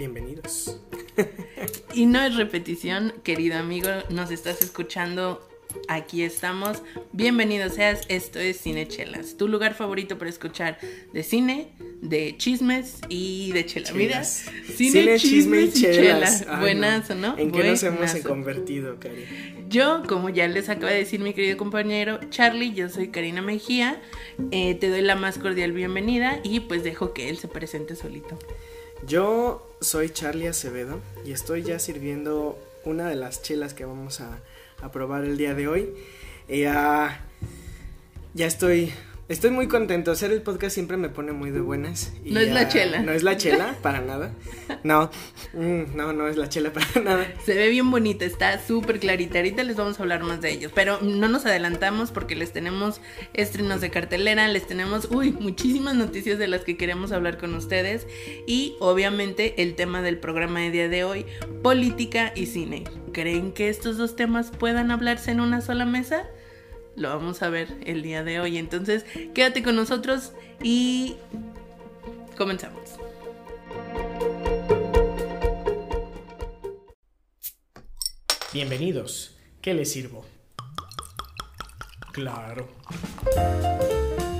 Bienvenidos. y no es repetición, querido amigo, nos estás escuchando. Aquí estamos. Bienvenido seas. Esto es Cinechelas, tu lugar favorito para escuchar de cine, de chismes y de chela. Mira, cine, chisme y chelas. Buenazo, ¿no? ¿En qué nos hemos convertido, Cari? Yo, como ya les acaba de decir mi querido compañero Charlie, yo soy Karina Mejía. Eh, te doy la más cordial bienvenida y pues dejo que él se presente solito. Yo soy Charlie Acevedo y estoy ya sirviendo una de las chelas que vamos a, probar el día de hoy. Eh, ah, ya estoy Estoy muy contento. Hacer el podcast siempre me pone muy de buenas. no es la chela. No es la chela, para nada. No, mm, no, no es la chela para nada. Se ve bien bonita, está súper clarita. Ahorita les vamos a hablar más de ellos. Pero no nos adelantamos porque les tenemos estrenos de cartelera, les tenemos, uy, muchísimas noticias de las que queremos hablar con ustedes. Y obviamente el tema del programa de día de hoy, política y cine. ¿Creen que estos dos temas puedan hablarse en una sola mesa? Lo vamos a ver el día de hoy. Entonces, quédate con nosotros y comenzamos. Bienvenidos. ¿Qué les sirvo? Claro.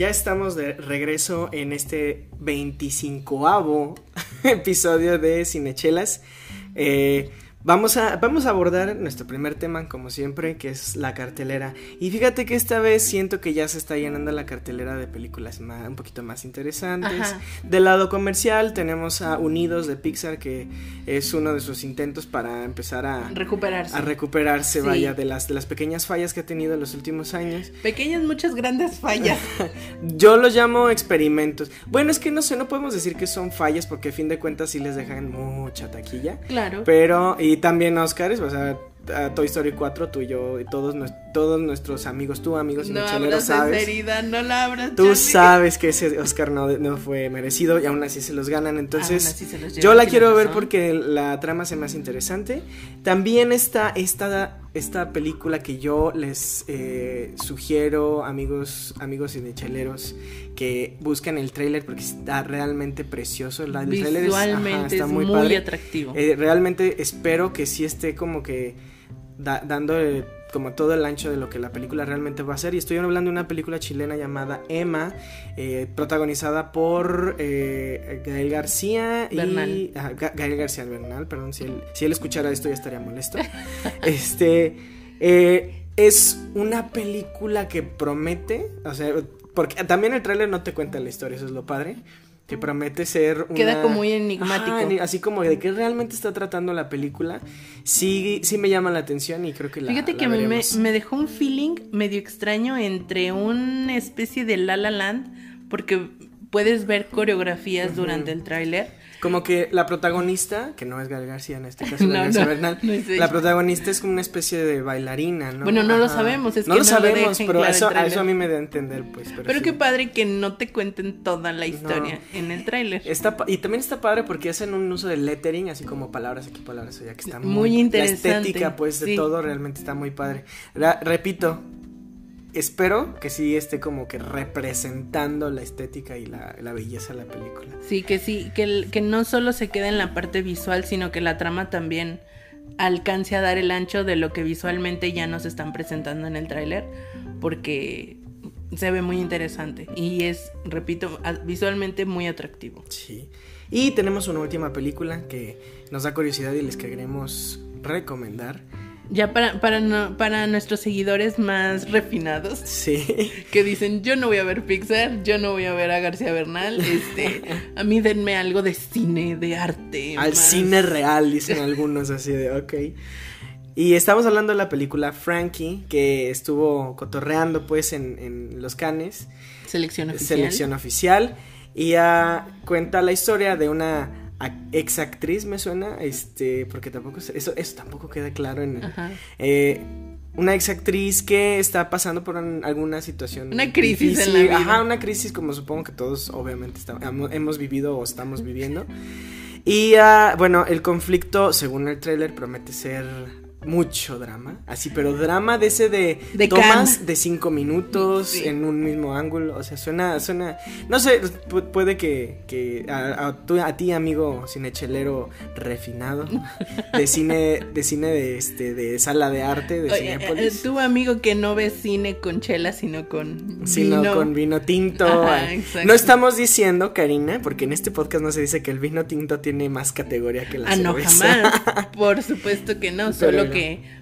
Ya estamos de regreso en este 25avo episodio de Cinechelas. Eh, Vamos a, vamos a abordar nuestro primer tema, como siempre, que es la cartelera. Y fíjate que esta vez siento que ya se está llenando la cartelera de películas más, un poquito más interesantes. Del lado comercial tenemos a Unidos de Pixar, que es uno de sus intentos para empezar a recuperarse, a recuperarse vaya, de las, de las pequeñas fallas que ha tenido en los últimos años. Pequeñas, muchas grandes fallas. Yo los llamo experimentos. Bueno, es que no sé, no podemos decir que son fallas porque a fin de cuentas sí les dejan mucha taquilla. Claro. Pero... Y también Oscars, o sea, Toy Story 4, tú y yo y todos, todos nuestros amigos, tú amigos y no abras sabes. Herida, no la abras. Tú sabes que ese Oscar no, no, fue merecido y aún así se los ganan. Entonces, yo la quiero ver porque la trama se me hace interesante. También está esta, esta película que yo les eh, sugiero, amigos, amigos y cheleros que busquen el tráiler porque está realmente precioso. El Visualmente es, está muy, atractivo. Eh, realmente espero que sí esté como que dando como todo el ancho de lo que la película realmente va a ser. Y estoy hablando de una película chilena llamada Emma, eh, protagonizada por eh, Gael García y Gael García Bernal, perdón, si él, si él escuchara esto ya estaría molesto. este es una película que promete, o sea, porque también el tráiler no te cuenta la historia, eso es lo padre. Que promete ser Queda como muy enigmático. así como de qué realmente está tratando la película. Sí, sí me llama la atención y creo que la Fíjate que me, me, dejó un feeling medio extraño entre una especie de La La Land, porque puedes ver coreografías durante el tráiler como que la protagonista, que no es Gal García en este caso, no, Bernal, la protagonista es como una especie de bailarina, ¿no? Bueno, no lo sabemos, es no que lo sabemos, pero eso, eso a mí me da a entender, pues. Pero, qué padre que no te cuenten toda la historia en el tráiler. Está, y también está padre porque hacen un uso de lettering, así como palabras aquí, palabras allá, que está muy, muy interesante. La estética, pues, de todo realmente está muy padre. repito, espero que sí esté como que representando la estética y la, belleza de la película. Sí, que sí, que, que no solo se quede en la parte visual, sino que la trama también alcance a dar el ancho de lo que visualmente ya nos están presentando en el tráiler, porque se ve muy interesante y es, repito, visualmente muy atractivo. Sí. Y tenemos una última película que nos da curiosidad y les queremos recomendar ya para, para, para nuestros seguidores más refinados. Sí. Que dicen, yo no voy a ver Pixar, yo no voy a ver a García Bernal. Este, a mí denme algo de cine, de arte. Al cine real, dicen algunos así de, ok. Y estamos hablando de la película Frankie, que estuvo cotorreando pues en, en los canes. Selección oficial. Selección oficial. Y ya cuenta la historia de una exactriz me suena, este, porque tampoco eso, eso tampoco queda claro en eh, una exactriz que está pasando por alguna situación. Una crisis en la vida. Ajá, una crisis como supongo que todos obviamente hemos vivido o estamos viviendo. Y uh, bueno, el conflicto, según el tráiler, promete ser mucho drama, así, pero drama de ese de, tomas de cinco minutos en un mismo ángulo, o sea, suena, suena, no sé, puede que, que a, a, ti amigo cinechelero refinado de cine, de cine de este, de sala de arte de Oye, eh, tu amigo que no ve cine con chela sino con sino con vino tinto, no estamos diciendo Karina, porque en este podcast no se dice que el vino tinto tiene más categoría que la ah, cerveza. no jamás, por supuesto que no, solo que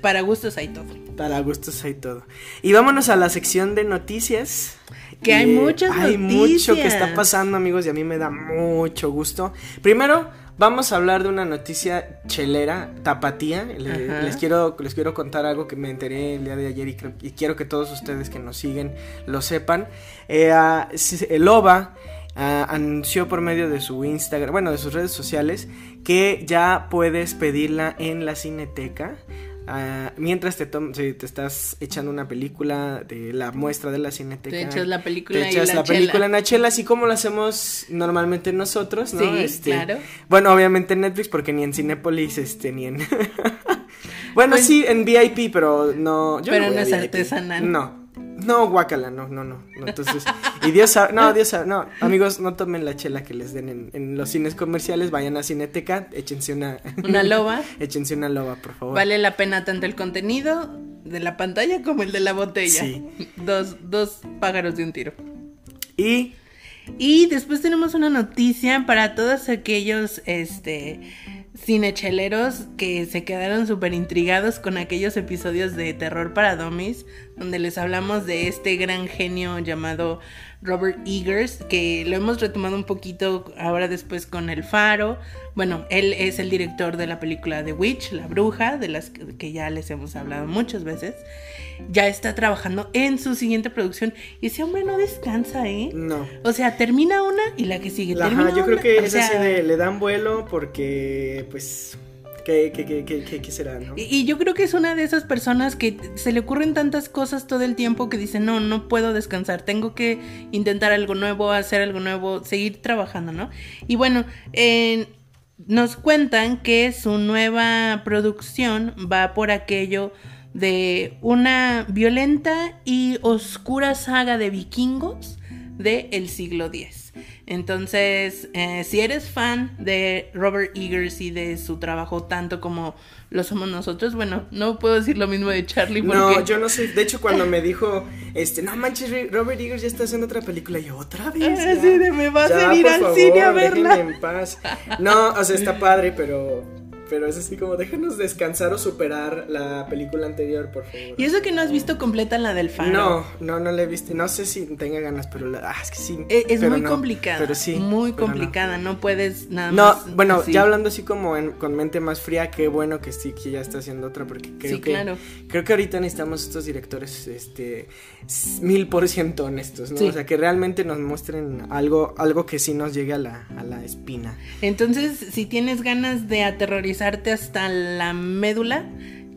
para gustos hay todo. Para gustos hay todo. Y vámonos a la sección de noticias. Que hay muchas Hay mucho que está pasando, amigos, y a mí me da mucho gusto. Primero, vamos a hablar de una noticia chelera, tapatía. les, quiero, les quiero contar algo que me enteré el día de ayer y, quiero que todos ustedes que nos siguen lo sepan. Eh, el OVA Ah, anunció por medio de su Instagram, bueno, de sus redes sociales, que ya puedes pedirla en la cineteca. Ah, mientras te, te estás echando una película de la muestra de la cineteca. Te echas la película, te echas la, película en la chela, así como lo hacemos normalmente nosotros, ¿no? Sí, este, claro. Bueno, obviamente en Netflix, porque ni en Cinépolis, este, ni en. bueno, pues sí, en VIP, pero no. pero no, es artesanal. No. No, guácala, no, no, no. Entonces, y Dios sabe, no, Dios sabe, no, amigos, no tomen la chela que les den en, los cines comerciales, vayan a Cineteca, échense una... Una loba. échense una loba, por favor. Vale la pena tanto el contenido de la pantalla como el de la botella. Sí. Dos, dos pájaros de un tiro. Y... Y después tenemos una noticia para todos aquellos, este cinecheleros que se quedaron súper intrigados con aquellos episodios de Terror para Dummies, donde les hablamos de este gran genio llamado Robert Eagers, que lo hemos retomado un poquito ahora después con El Faro. Bueno, él es el director de la película The Witch, La Bruja, de las que ya les hemos hablado muchas veces. Ya está trabajando en su siguiente producción y ese hombre no descansa, ¿eh? No. O sea, termina una y la que sigue. Ajá, yo creo que es así de le dan vuelo porque, pues, ¿Qué, qué, será, no? Y, yo creo que es una de esas personas que se le ocurren tantas cosas todo el tiempo que dice, no, no puedo descansar, tengo que intentar algo nuevo, hacer algo nuevo, seguir trabajando, ¿no? Y bueno, nos cuentan que su nueva producción va por aquello de una violenta y oscura saga de vikingos del siglo X. Entonces, eh, si eres fan de Robert Eagers y de su trabajo tanto como lo somos nosotros, bueno, no puedo decir lo mismo de Charlie porque... No, yo no sé, de hecho cuando me dijo, este, no manches, Robert Eagers ya está haciendo otra película, yo otra vez. Ah, sí, me vas a ir al cine a verla. En paz. No, o sea, está padre, pero pero es así como déjanos descansar o superar la película anterior, por favor. Y eso que no has visto completa la del fan. No, no, no la he visto. No sé si tenga ganas, pero la, ah, es que sí. Eh, es, muy complicada. Pero sí. Muy complicada, no. puedes nada más. No, bueno, ya hablando así como con mente más fría, qué bueno que sí, que ya está haciendo otra, porque creo que. Claro. Creo que ahorita necesitamos estos directores, este, mil por ciento honestos, ¿no? O sea, que realmente nos muestren algo, algo que sí nos llegue a la, a la espina. Entonces, si tienes ganas de aterrorizar hasta la médula,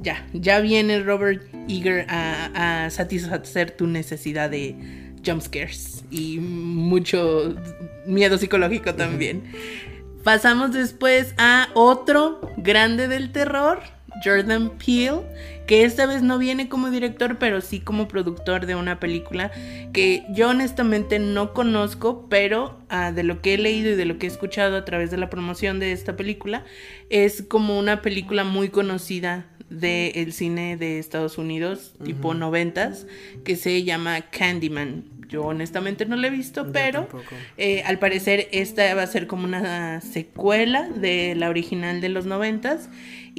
ya, ya viene Robert Eager a, satisfacer tu necesidad de jumpscares y mucho miedo psicológico también. Pasamos después a otro grande del terror, Jordan Peele, que esta vez no viene como director, pero sí como productor de una película que yo honestamente no conozco, pero ah, de lo que he leído y de lo que he escuchado a través de la promoción de esta película, es como una película muy conocida del cine de Estados Unidos, tipo noventas, que se llama Candyman. Yo honestamente no la he visto, pero eh, al parecer esta va a ser como una secuela de la original de los noventas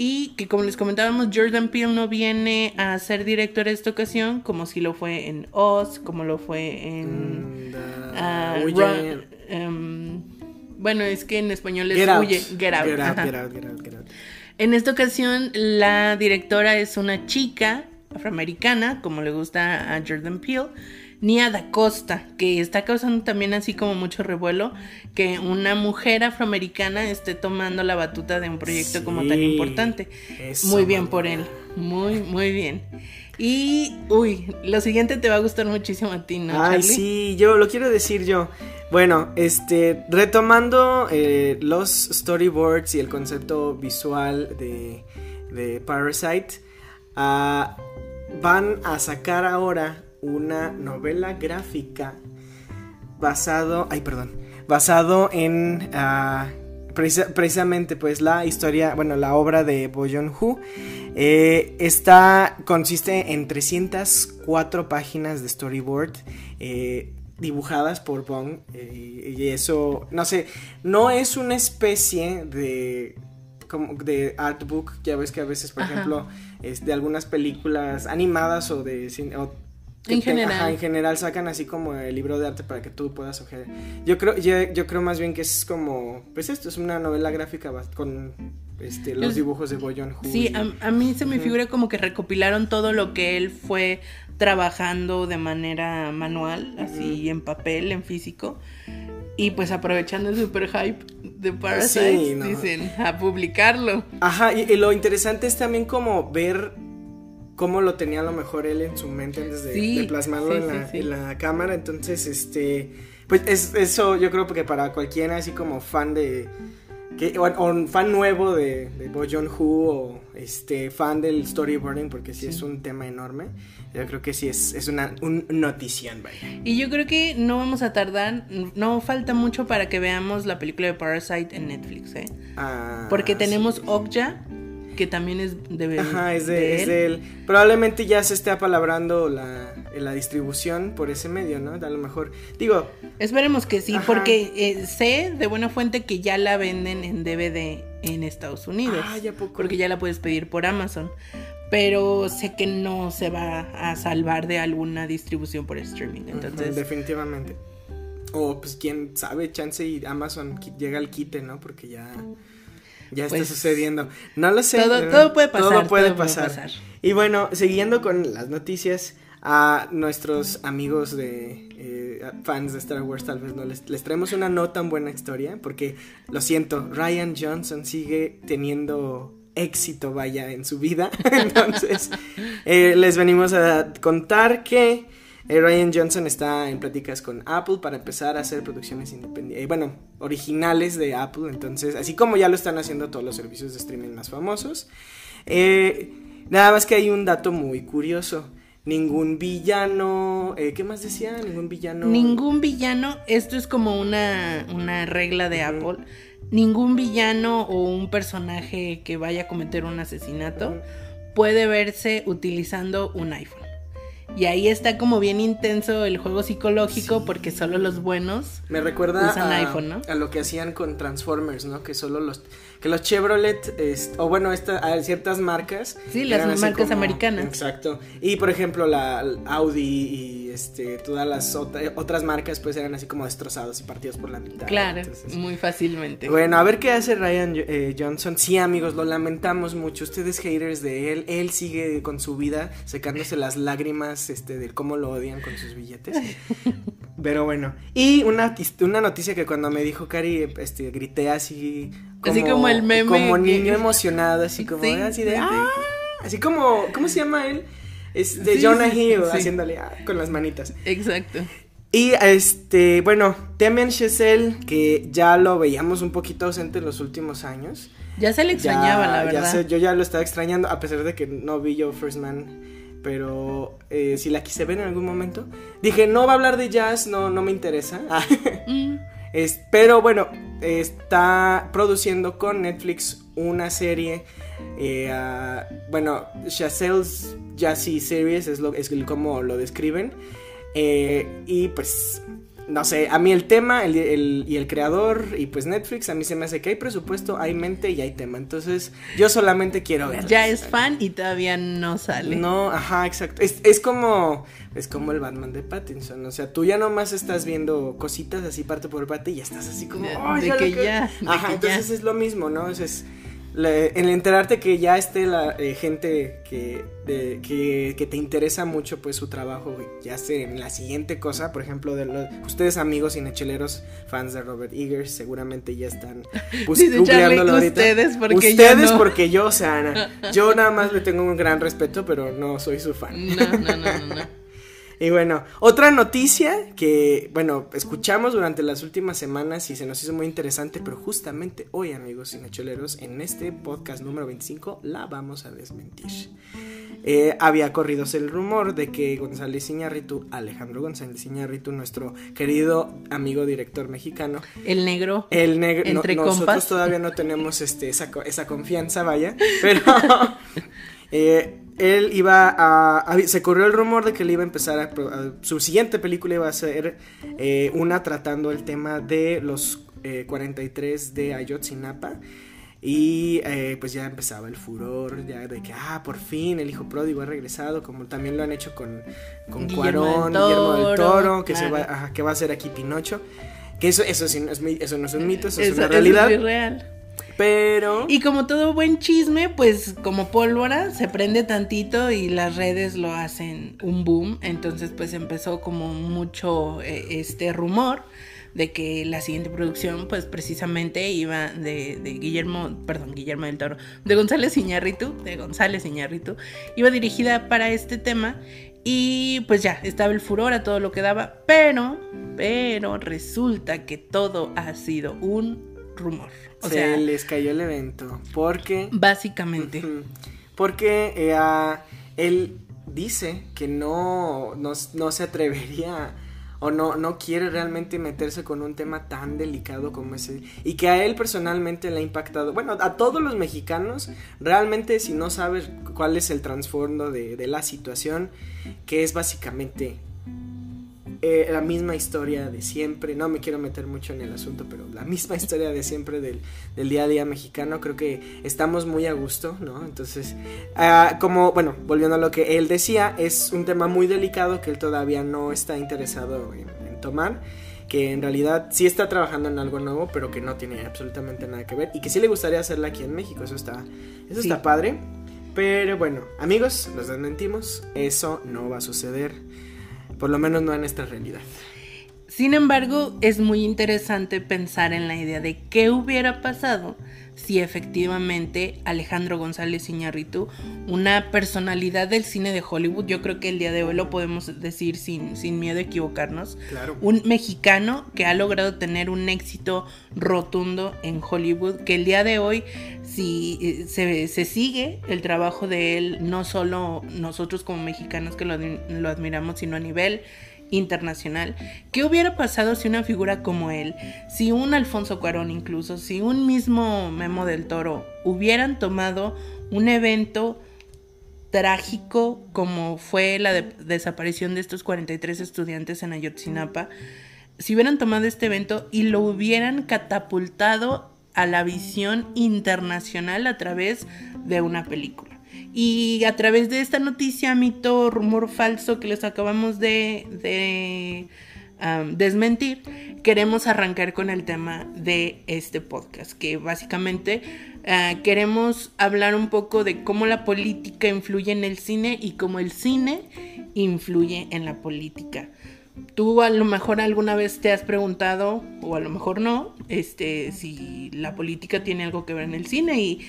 y que como les comentábamos, Jordan Peele no viene a ser director esta ocasión, como si lo fue en Oz, como lo fue en... bueno, es que en español es Get Huye, Get Out. En esta ocasión, la directora es una chica afroamericana, como le gusta a Jordan Peele, Nia Da Costa, que está causando también así como mucho revuelo, que una mujer afroamericana esté tomando la batuta de un proyecto como tan importante. muy bien por él, muy, muy bien. Y, uy, lo siguiente te va a gustar muchísimo a ti, ¿no? Ay, sí, yo lo quiero decir yo. Bueno, este, retomando eh, los storyboards y el concepto visual de, de Parasite, uh, van a sacar ahora una novela gráfica basado, ay, perdón, basado en uh, precisamente pues la historia, bueno, la obra de Bo Joon-ho. Eh, está, consiste en 304 páginas de storyboard. Eh, dibujadas por Bong eh, y eso no sé no es una especie de como de artbook ya ves que a veces por ejemplo es de algunas películas animadas o de en general. en general sacan así como el libro de arte para que tú puedas ojear. Yo creo, yo, yo, creo más bien que es como, pues esto es una novela gráfica con este, los dibujos de Boyon Sí, a, mí se me figura como que recopilaron todo lo que él fue trabajando de manera manual, así en papel, en físico. Y pues aprovechando el super hype de Parasite, dicen a publicarlo. Ajá, y, lo interesante es también como ver cómo lo tenía a lo mejor él en su mente antes de, plasmarlo en, la, cámara. Entonces, este, pues es, eso yo creo que para cualquiera así como fan de, que, o, un fan nuevo de, de Bo Joon-ho o este, fan del storyboarding, porque sí, es un tema enorme, yo creo que sí es, es una un notición, vaya. Y yo creo que no vamos a tardar, no falta mucho para que veamos la película de Parasite en Netflix, ¿eh? Ah, porque tenemos Okja que también es de Ajá, es de, él. Probablemente ya se esté apalabrando la, la distribución por ese medio, ¿no? A lo mejor, digo... Esperemos que sí, porque eh, sé de buena fuente que ya la venden en DVD en Estados Unidos. Ah, ya poco. Porque ya la puedes pedir por Amazon. Pero sé que no se va a salvar de alguna distribución por streaming. Entonces. definitivamente. O pues quién sabe, chance y Amazon llega al quite, ¿no? Porque ya ya está pues, sucediendo. No lo sé. Todo, puede pasar. Todo puede, pasar. Y bueno, siguiendo con las noticias, a nuestros amigos de eh, fans de Star Wars tal vez no les, les traemos una no tan buena historia, porque lo siento, Ryan Johnson sigue teniendo éxito, vaya, en su vida. Entonces, eh, les venimos a contar que Ryan Johnson está en pláticas con Apple para empezar a hacer producciones independientes, eh, bueno, originales de Apple, entonces, así como ya lo están haciendo todos los servicios de streaming más famosos. Eh, nada más que hay un dato muy curioso. Ningún villano, ¿qué más decía? Ningún villano. Ningún villano, esto es como una, regla de Apple. Ningún villano o un personaje que vaya a cometer un asesinato puede verse utilizando un iPhone. Y ahí está como bien intenso el juego psicológico porque solo los buenos me recuerda usan a, iPhone, ¿no? A lo que hacían con Transformers, ¿no? Que solo los que los Chevrolet o bueno, esta, ciertas marcas. Sí, las marcas americanas. Exacto. Y por ejemplo, la Audi y este todas las otras marcas pues eran así como destrozados y partidos por la mitad. Claro, muy fácilmente. Bueno, a ver qué hace Ryan eh, Johnson. Sí, amigos, lo lamentamos mucho. Ustedes haters de él, él sigue con su vida secándose las lágrimas este de cómo lo odian con sus billetes. Pero bueno, y una, una noticia que cuando me dijo Cari, este, grité así como, así como el meme. Como niño emocionado, así como, así de, ¡ah! Así como, ¿cómo se llama él? Es de Jonah Hill, haciéndole ah, con las manitas. Exacto. Y este, bueno, Temen Chesel, que ya lo veíamos un poquito ausente en los últimos años. Ya se le extrañaba, la verdad. yo ya lo estaba extrañando, a pesar de que no vi yo First Man pero eh, si la quise ver en algún momento. Dije, no va a hablar de jazz, no, no me interesa. Mm. Pero bueno, está produciendo con Netflix una serie. Eh, bueno, Chazelle's Jazzy Series es, lo, es como lo describen. Eh, y pues no sé, a mí el tema el, y el creador y pues Netflix, a mí se me hace que hay presupuesto, hay mente y hay tema. Entonces yo solamente quiero ver. Ya es fan y todavía no sale. No, ajá, exacto. Es, es como es como el Batman de Pattinson. O sea, tú ya nomás estás viendo cositas así parte por parte y ya estás así como... de, que ya. ajá, entonces es lo mismo, ¿no? Es, en enterarte que ya esté la eh, gente que, que, te interesa mucho pues su trabajo, ya sea en la siguiente cosa, por ejemplo, de los, ustedes amigos cinecheleros, fans de Robert Eggers, seguramente ya están googleándolo ahorita. Ustedes porque ustedes porque yo, o sea, yo nada más le tengo un gran respeto, pero no soy su fan. no, no, no. no. Y bueno, otra noticia que, bueno, escuchamos durante las últimas semanas y se nos hizo muy interesante, pero justamente hoy, amigos cinecholeros, en este podcast número 25 la vamos a desmentir. Eh, había corrido el rumor de que González Iñárritu, Alejandro González Iñárritu, nuestro querido amigo director mexicano, el negro, el negro, entre nosotros todavía no tenemos este esa, esa confianza, vaya, pero eh, él iba a, Se corrió el rumor de que él iba a empezar a. su siguiente película iba a ser eh, una tratando el tema de los 43 eh, de Ayotzinapa. Y eh, pues ya empezaba el furor, ya de que, ah, por fin el hijo pródigo ha regresado, como también lo han hecho con, con Cuarón, Guillermo del Toro, que, se va, que va a ser aquí Pinocho. Que eso, eso, sí, no es, eso no es un mito, eso, es una realidad. es real. Pero. Y como todo buen chisme, pues como pólvora, se prende tantito y las redes lo hacen un boom. Entonces, pues empezó como mucho eh, este rumor de que la siguiente producción, pues precisamente iba de, Guillermo, perdón, Guillermo del Toro, de González Iñárritu, de González Iñárritu, iba dirigida para este tema y pues ya, estaba el furor a todo lo que daba, pero, pero resulta que todo ha sido un rumor. Se les cayó el evento. Porque. Básicamente. porque eh, él dice que no, no, se atrevería o no, no quiere realmente meterse con un tema tan delicado como ese. Y que a él personalmente le ha impactado. Bueno, a todos los mexicanos, realmente si no sabes cuál es el trasfondo de, de la situación, que es básicamente eh, la misma historia de siempre. No me quiero meter mucho en el asunto, pero la misma historia de siempre del, día a día mexicano. Creo que estamos muy a gusto, ¿no? Entonces, ah, como, bueno, volviendo a lo que él decía, es un tema muy delicado que él todavía no está interesado en, tomar que en realidad sí está trabajando en algo nuevo, pero que no tiene absolutamente nada que ver y que sí le gustaría hacerla aquí en México. Eso está, eso está padre. Pero bueno, amigos, los desmentimos. Eso no va a suceder. Por lo menos no en esta realidad. Sin embargo, es muy interesante pensar en la idea de qué hubiera pasado si efectivamente Alejandro González Iñárritu, una personalidad del cine de Hollywood, yo creo que el día de hoy lo podemos decir sin, sin miedo a equivocarnos, un mexicano que ha logrado tener un éxito rotundo en Hollywood, que el día de hoy si eh, se, se sigue el trabajo de él, no solo nosotros como mexicanos que lo, lo admiramos, sino a nivel internacional. ¿Qué hubiera pasado si una figura como él, si un Alfonso Cuarón incluso, si un mismo Memo del Toro hubieran tomado un evento trágico como fue la desaparición de estos 43 estudiantes en Ayotzinapa, si hubieran tomado este evento y lo hubieran catapultado a la visión internacional a través de una película? Y a través de esta noticia, mito, rumor falso que les acabamos de, desmentir, queremos arrancar con el tema de este podcast, que básicamente ah, queremos hablar un poco de cómo la política influye en el cine y cómo el cine influye en la política. Tú a lo mejor alguna vez te has preguntado, o a lo mejor no, este, si la política tiene algo que ver en el cine y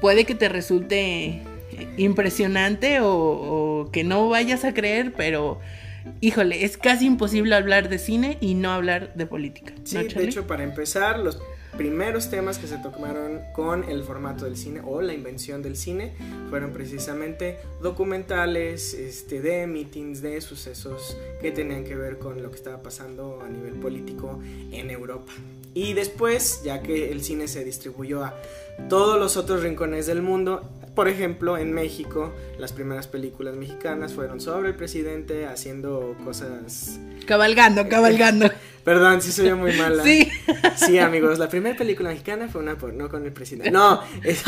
puede que te resulte impresionante o, que no vayas a creer, pero híjole, es casi imposible hablar de cine y no hablar de política. Sí, de hecho, para empezar, los primeros temas que se tocaron con el formato del cine o la invención del cine fueron precisamente documentales este, de meetings, de sucesos que tenían que ver con lo que estaba pasando a nivel político en Europa. Y después, ya que el cine se distribuyó a todos los otros rincones del mundo, por ejemplo, en México, las primeras películas mexicanas fueron sobre el presidente haciendo cosas... Cabalgando, cabalgando. Perdón, sí soy muy mala. Sí. Sí, amigos, la primera película mexicana fue una no con el presidente. No,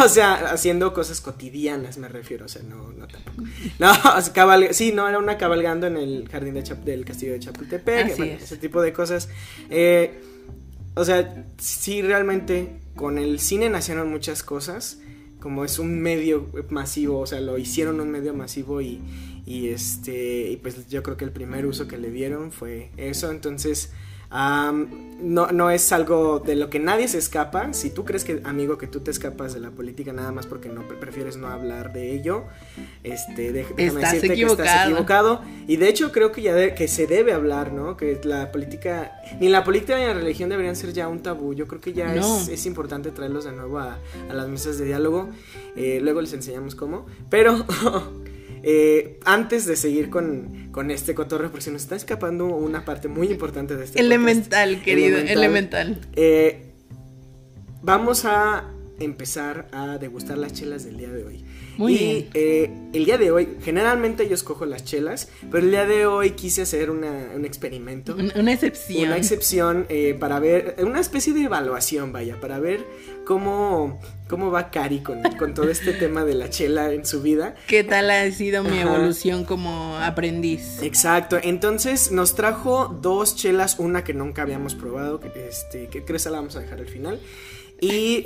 o sea, haciendo cosas cotidianas me refiero, o sea, no, no tampoco. No, sí, no, era una cabalgando en el jardín de del castillo de Chapultepec, ese tipo de cosas. Eh, o sea, sí, realmente con el cine nacieron muchas cosas como es un medio masivo, o sea, lo hicieron un medio masivo y, y este, y pues yo creo que el primer uso que le dieron fue eso, entonces no, no es algo de lo que nadie se escapa. Si tú crees que, amigo, que tú te escapas de la política nada más porque no prefieres no hablar de ello, este, déjame estás decirte equivocado. que estás equivocado. Y de hecho creo que ya que se debe hablar, ¿no? Que la política, ni la política ni la religión deberían ser ya un tabú. Yo creo que ya es, es, importante traerlos de nuevo a, a las mesas de diálogo. Eh, luego les enseñamos cómo. Pero Eh, antes de seguir con, con, este cotorreo, porque se nos está escapando una parte muy importante de este Elemental, querido, elemental. Eh, vamos a empezar a degustar las chelas del día de hoy. Muy y bien. Eh, el día de hoy, generalmente yo escojo las chelas, pero el día de hoy quise hacer una, un experimento. Una excepción. Una excepción eh, para ver, una especie de evaluación, vaya, para ver cómo, cómo va Cari con, con todo este tema de la chela en su vida. ¿Qué tal ha sido mi evolución como aprendiz? Exacto, entonces nos trajo dos chelas, una que nunca habíamos probado, que, este, que que la vamos a dejar al final. Y,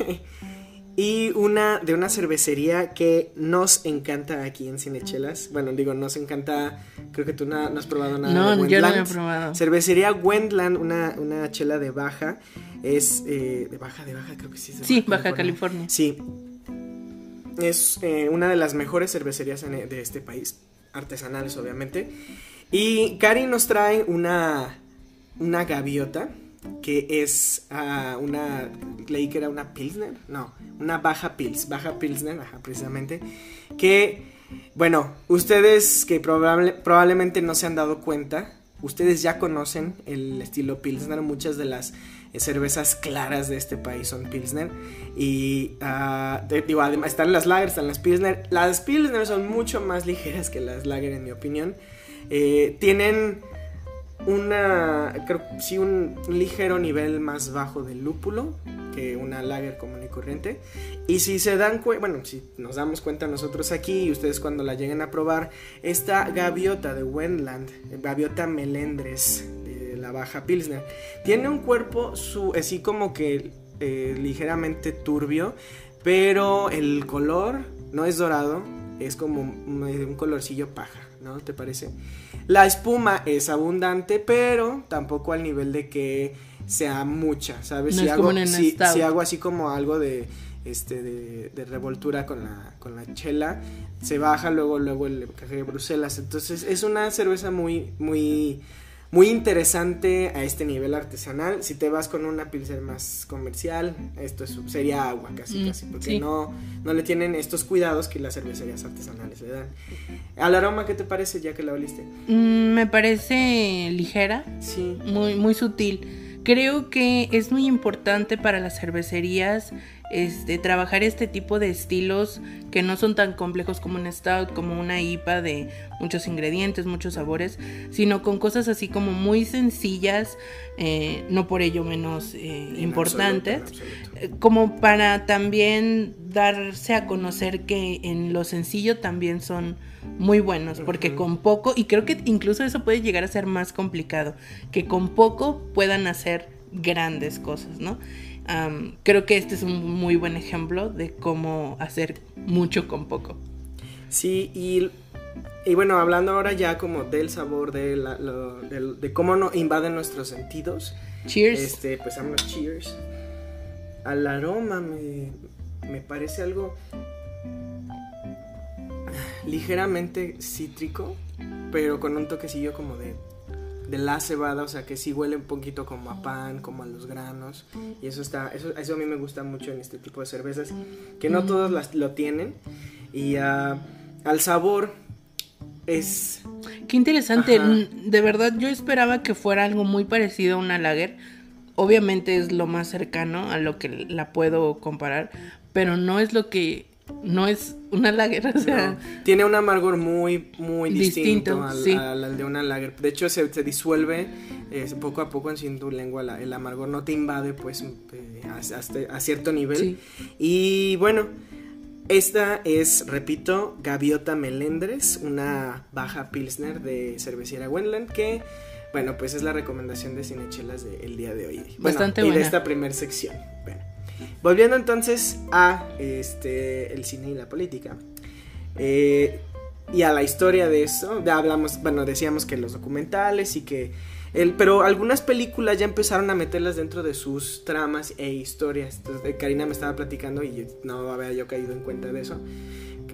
y una de una cervecería que nos encanta aquí en Cinechelas. Bueno, digo, nos encanta. Creo que tú no, no has probado nada. No, de yo no he probado. Cervecería Wendland, una, una chela de baja. Es eh, de baja, de baja, creo que sí. Es de Sí, Baja California. Sí. Es eh, una de las mejores cervecerías en- de este país. Artesanales, obviamente. Y Cari nos trae una, una gaviota. Que es ah, una. Leí que era una Pilsner. No, una Baja Pils. Baja Pilsner, ajá, precisamente. Que, bueno, ustedes que probable- probablemente no se han dado cuenta. Ustedes ya conocen el estilo Pilsner. Muchas de las eh, cervezas claras de este país son Pilsner. Y de- digo, además están las Lager, están las Pilsner. Las Pilsner son mucho más ligeras que las Lager, en mi opinión. Eh, tienen una, creo, sí, un, ligero nivel más bajo de lúpulo que una lager común y corriente. Y si se dan cuenta, bueno, si nos damos cuenta nosotros aquí y ustedes cuando la lleguen a probar, esta gaviota de Wendland, gaviota melendres de la Baja Pilsner, tiene un cuerpo su, así como que eh, ligeramente turbio, pero el color no es dorado, es como un colorcillo paja, ¿no? ¿Te parece? La espuma es abundante, pero tampoco al nivel de que sea mucha, ¿sabes? No si, hago, si, stout. si hago así como algo de este de, de revoltura con la, con la chela, se baja luego luego el café de Bruselas. Entonces es una cerveza muy muy muy interesante a este nivel artesanal. Si te vas con una pilsen más comercial, esto es- sería agua casi Mm, casi, porque sí. no, no le tienen estos cuidados que las cervecerías artesanales le dan. Al aroma, ¿qué te parece ya que la oliste? Mm, me parece ligera, Sí. muy, muy sutil. Creo que es muy importante para las cervecerías este, trabajar este tipo de estilos que no son tan complejos como un stout, como una IPA de muchos ingredientes, muchos sabores, sino con cosas así como muy sencillas, eh, no por ello menos eh, importantes. absoluto, en absoluto. Eh, como para también darse a conocer que en lo sencillo también son muy buenos, porque con poco, y creo que incluso eso puede llegar a ser más complicado, que con poco puedan hacer grandes cosas, ¿no? Creo que este es un muy buen ejemplo de cómo hacer mucho con poco. Sí, y, y bueno, hablando ahora ya como del sabor, de, la- lo- de cómo no invaden nuestros sentidos, Cheers. este, pues vámonos, cheers. Al aroma me, me parece algo ligeramente cítrico, pero con un toquecillo como de, de la cebada, o sea que sí huele un poquito como a pan, como a los granos, y eso está, eso, eso a mí me gusta mucho en este tipo de cervezas, que no todos las, lo tienen, y ah, al sabor es Qué interesante. Ajá. Mm, De verdad, yo esperaba que fuera algo muy parecido a una lager. Obviamente es lo más cercano a lo que la puedo comparar, pero no es lo que no es una lager, o sea, No, tiene un amargor muy, muy distinto, Distinto, al, sí. al- al de una lager. De hecho, se, se disuelve eh, poco a poco en tu lengua. la- el amargor no te invade, pues, eh, hasta- hasta- a cierto nivel. Sí. Y bueno, esta es, repito, Gaviota Melendres, una baja pilsner de cervecería Wendland que... Bueno, pues es la recomendación de Cinechelas del día de hoy. Bueno, Bastante y de esta primer sección. Bueno. Volviendo entonces a este, el cine y la política. Eh, y a la historia de eso, ya hablamos, bueno, decíamos que los documentales y que el, pero algunas películas ya empezaron a meterlas dentro de sus tramas e historias. Karina me estaba platicando y no había yo caído en cuenta de eso,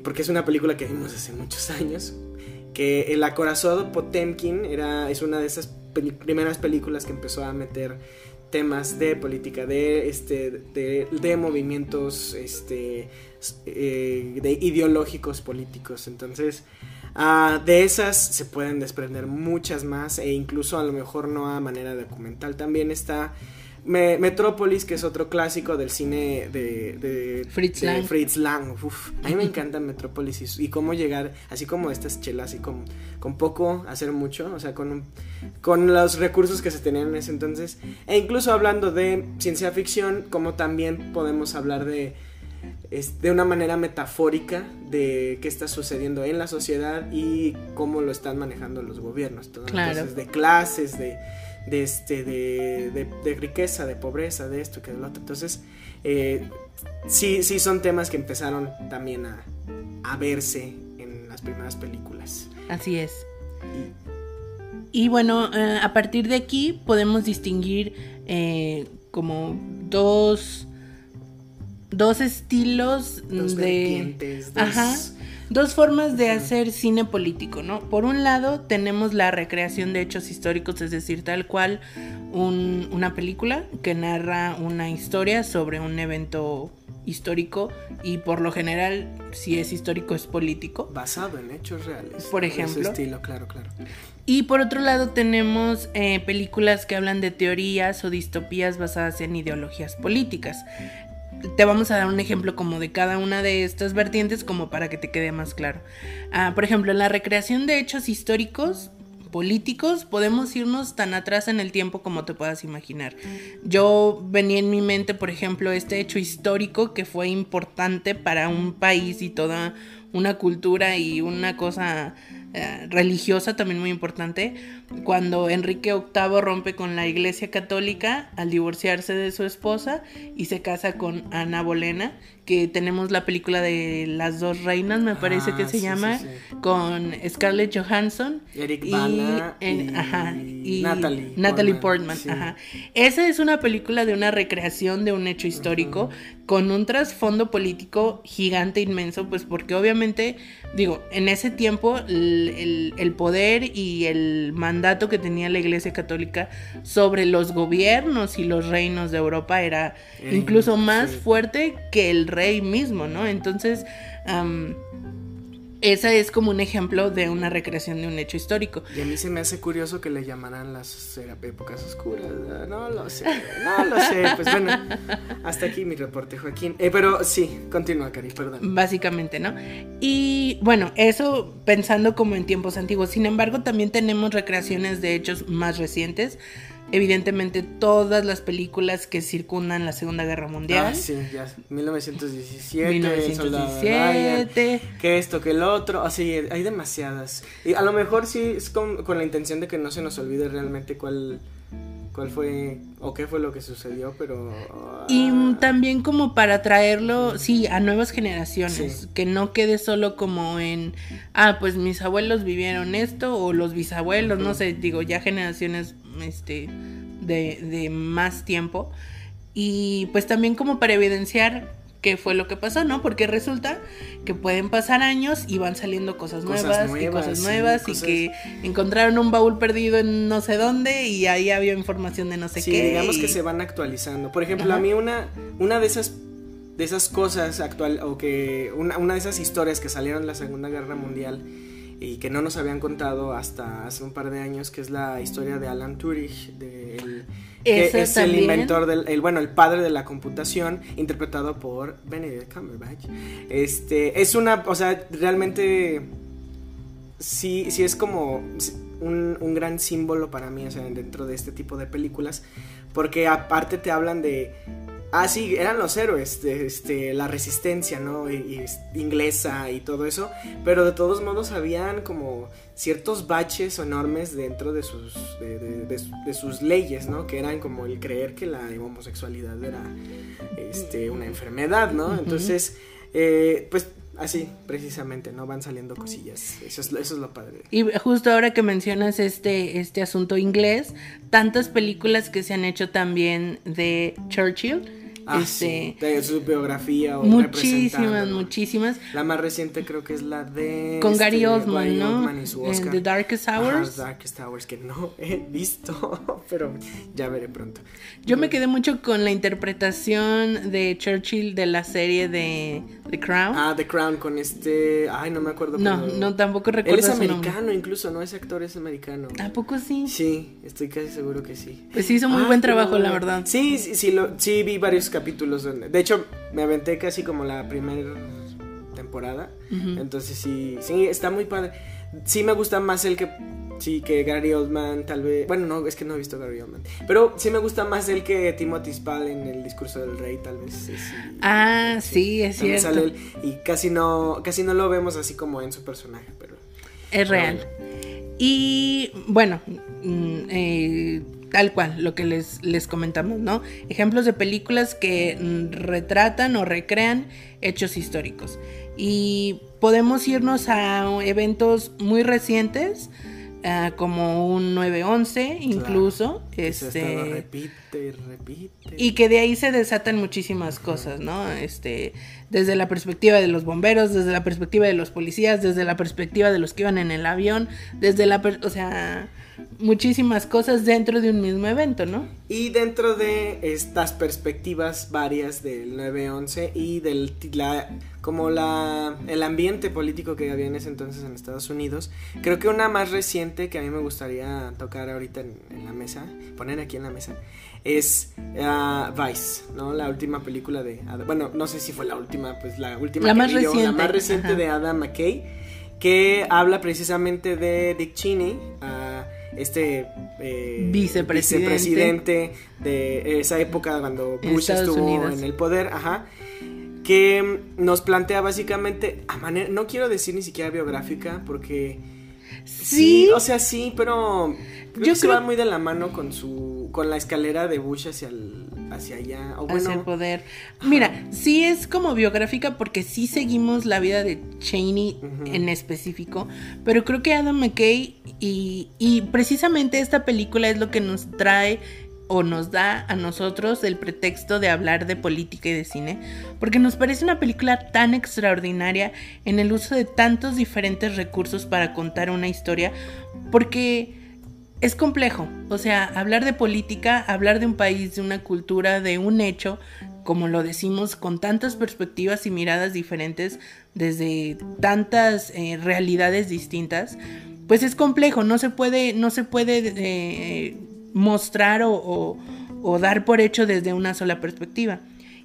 porque es una película que vimos hace muchos años, que El acorazado Potemkin era, es una de esas primeras películas que empezó a meter temas de política, de, este, de, movimientos este, eh, de ideológicos políticos. Entonces, ah, de esas se pueden desprender muchas más e incluso a lo mejor no a manera documental. También está Metrópolis, que es otro clásico del cine de, Fritz Lang. Fritz Lang. a mí me encanta Metrópolis y, cómo llegar, así como estas chelas, y con, con poco hacer mucho, o sea, con, con los recursos que se tenían en ese entonces. E incluso hablando de ciencia ficción, como también podemos hablar de, de una manera metafórica de qué está sucediendo en la sociedad y cómo lo están manejando los gobiernos. Entonces, de clases, de de, este, de, de, riqueza, de pobreza, de esto, que de lo otro. Entonces, eh, sí, sí son temas que empezaron también a, a verse en las primeras películas. Así es. Y, bueno, eh, a partir de aquí podemos distinguir eh, como dos dos estilos de Ajá, dos formas de hacer cine político, ¿no? Por un lado tenemos la recreación de hechos históricos, es decir, tal cual una película que narra una historia sobre un evento histórico y por lo general si es histórico es político. Basado en hechos reales por ejemplo ese estilo claro claro. Y por otro lado tenemos eh, películas que hablan de teorías o distopías basadas en ideologías políticas te vamos a dar un ejemplo como de cada una de estas vertientes como para que te quede más claro. Ah, por ejemplo, en la recreación de hechos históricos políticos podemos irnos tan atrás en el tiempo como te puedas imaginar. Yo venía en mi mente, por ejemplo, este hecho histórico que fue importante para un país y toda una cultura y una cosa eh, religiosa también muy importante, cuando Enrique VIII rompe con la Iglesia Católica al divorciarse de su esposa y se casa con Ana Bolena, que tenemos la película de Las dos reinas, me parece que ah, se llama, con Scarlett Johansson Eric y, Natalie, Portman. Esa es una película de una recreación de un hecho histórico con un trasfondo político gigante, inmenso, pues porque obviamente, digo, en ese tiempo el, poder y el mandato que tenía la Iglesia Católica sobre los gobiernos y los reinos de Europa era incluso más fuerte que el rey mismo, ¿no? Entonces, esa es como un ejemplo de una recreación de un hecho histórico. Y a mí se me hace curioso que le llamaran las épocas oscuras. No lo sé, no lo sé. Pues bueno, hasta aquí mi reporte, Joaquín. Eh, pero sí, continúa, Cari, perdón. Básicamente, ¿no? Y bueno, eso pensando como en tiempos antiguos. Sin embargo, también tenemos recreaciones de hechos más recientes evidentemente todas las películas que circundan la Segunda Guerra Mundial. Ah, sí, ya. 1917, 1917. que esto, que el otro. Así, hay demasiadas. Y a lo mejor sí es con, la intención de que no se nos olvide realmente cuál cuál fue o qué fue lo que sucedió, pero... Y ah. también como para traerlo, sí, a nuevas generaciones, que no quede solo como en, ah, pues mis abuelos vivieron esto o los bisabuelos, no sé, digo, ya generaciones este, de, de más tiempo. Y pues también como para evidenciar qué fue lo que pasó, ¿no? Porque resulta que pueden pasar años y van saliendo cosas, nuevas, y cosas nuevas y que encontraron un baúl perdido en no sé dónde y ahí había información de no sé qué. Sí, digamos que se van actualizando. Por ejemplo, a mí una, una de esas de esas cosas actual o que una, una de esas historias que salieron en la Segunda Guerra Mundial y que no nos habían contado hasta hace un par de años, que es la historia de Alan Turing, de que es el inventor del, el, bueno, el padre de la computación, interpretado por Benedict Cumberbatch. Este, es una, o sea, realmente sí, sí es como un, un gran símbolo para mí, o sea, dentro de este tipo de películas, porque aparte te hablan de Ah, sí, eran los héroes, de, este, la resistencia, ¿no? Y, y es- inglesa y todo eso, pero de todos modos habían como ciertos baches enormes dentro de sus, de, de- de sus leyes, ¿no? Que eran como el creer que la homosexualidad era este, una enfermedad, ¿no? Entonces, eh, pues así, precisamente, ¿no? Van saliendo cosillas, eso es, eso es lo padre. Y justo ahora que mencionas este, este asunto inglés, tantas películas que se han hecho también de Churchill. Ah, este, sí, de su biografía o muchísimas, muchísimas. La más reciente creo que es la de... Con este, Gary Oldman, ¿no? Oldman y su Oscar. The Darkest Ajá, Hours. Darkest Hours, que no he visto, pero ya veré pronto. Yo me quedé mucho con la interpretación de Churchill de la serie de The Crown. Ah, The Crown con este... Ay, no me acuerdo. no, pero- no, tampoco Él recuerdo es su nombre. americano incluso, ¿no? Ese actor es americano. ¿A poco sí? Sí, estoy casi seguro que sí. Pues sí hizo muy Ah, buen trabajo, no. la verdad. Sí, sí, sí, lo, sí vi varios capítulos. donde- de hecho, me aventé casi como la primera temporada. Entonces sí, sí, está muy padre. Sí me gusta más el que... Sí, que Gary Oldman, tal vez... Bueno, no, es que no he visto Gary Oldman. Pero sí me gusta más el que Timothy Spall en el discurso del rey, tal vez. sí, sí. Ah, sí, es cierto. sale él, y casi no, casi no lo vemos así como en su personaje, pero... Es real. Y bueno, mm, eh, tal cual, lo que les, les comentamos, ¿no? Ejemplos de películas que mm, retratan o recrean hechos históricos. Y podemos irnos a eventos muy recientes, ah, como un 9-11 incluso. Estado Este, repite y repite. y que de ahí se desatan muchísimas cosas, ¿no? Este, desde la perspectiva de los bomberos, desde la perspectiva de los policías, desde la perspectiva de los que iban en el avión, desde la, o sea, muchísimas cosas dentro de un mismo evento, ¿no? Y dentro de estas perspectivas varias del 9-11 y del la, como la, el ambiente político que había en ese entonces en Estados Unidos, creo que una más reciente que a mí me gustaría tocar ahorita en, en la mesa, poner aquí en la mesa, es ah, Vice, ¿no? La última película de... Adam- Bueno, no sé si fue la última, pues la última La que más yo, la reciente, más reciente ajá. de Adam McKay, que habla precisamente de Dick Cheney, ah, este eh, Vicepresidente. vicepresidente de esa época cuando Bush Estados estuvo Unidos. en el poder, ajá, que nos plantea básicamente a manera, no quiero decir ni siquiera biográfica porque Sí. o sea, sí, pero creo Yo que se creo- va muy de la mano con su con la escalera de Bush hacia el hacia allá, o hacia el bueno, poder. Mira, sí es como biográfica porque sí seguimos la vida de Cheney Ujú. en específico, pero creo que Adam McKay y, y precisamente esta película es lo que nos trae o nos da a nosotros el pretexto de hablar de política y de cine, porque nos parece una película tan extraordinaria en el uso de tantos diferentes recursos para contar una historia, porque es complejo. O sea, hablar de política, hablar de un país, de una cultura, de un hecho, como lo decimos, con tantas perspectivas y miradas diferentes, desde tantas eh, realidades distintas, pues es complejo. No se puede, no se puede eh, mostrar o, o- o dar por hecho desde una sola perspectiva.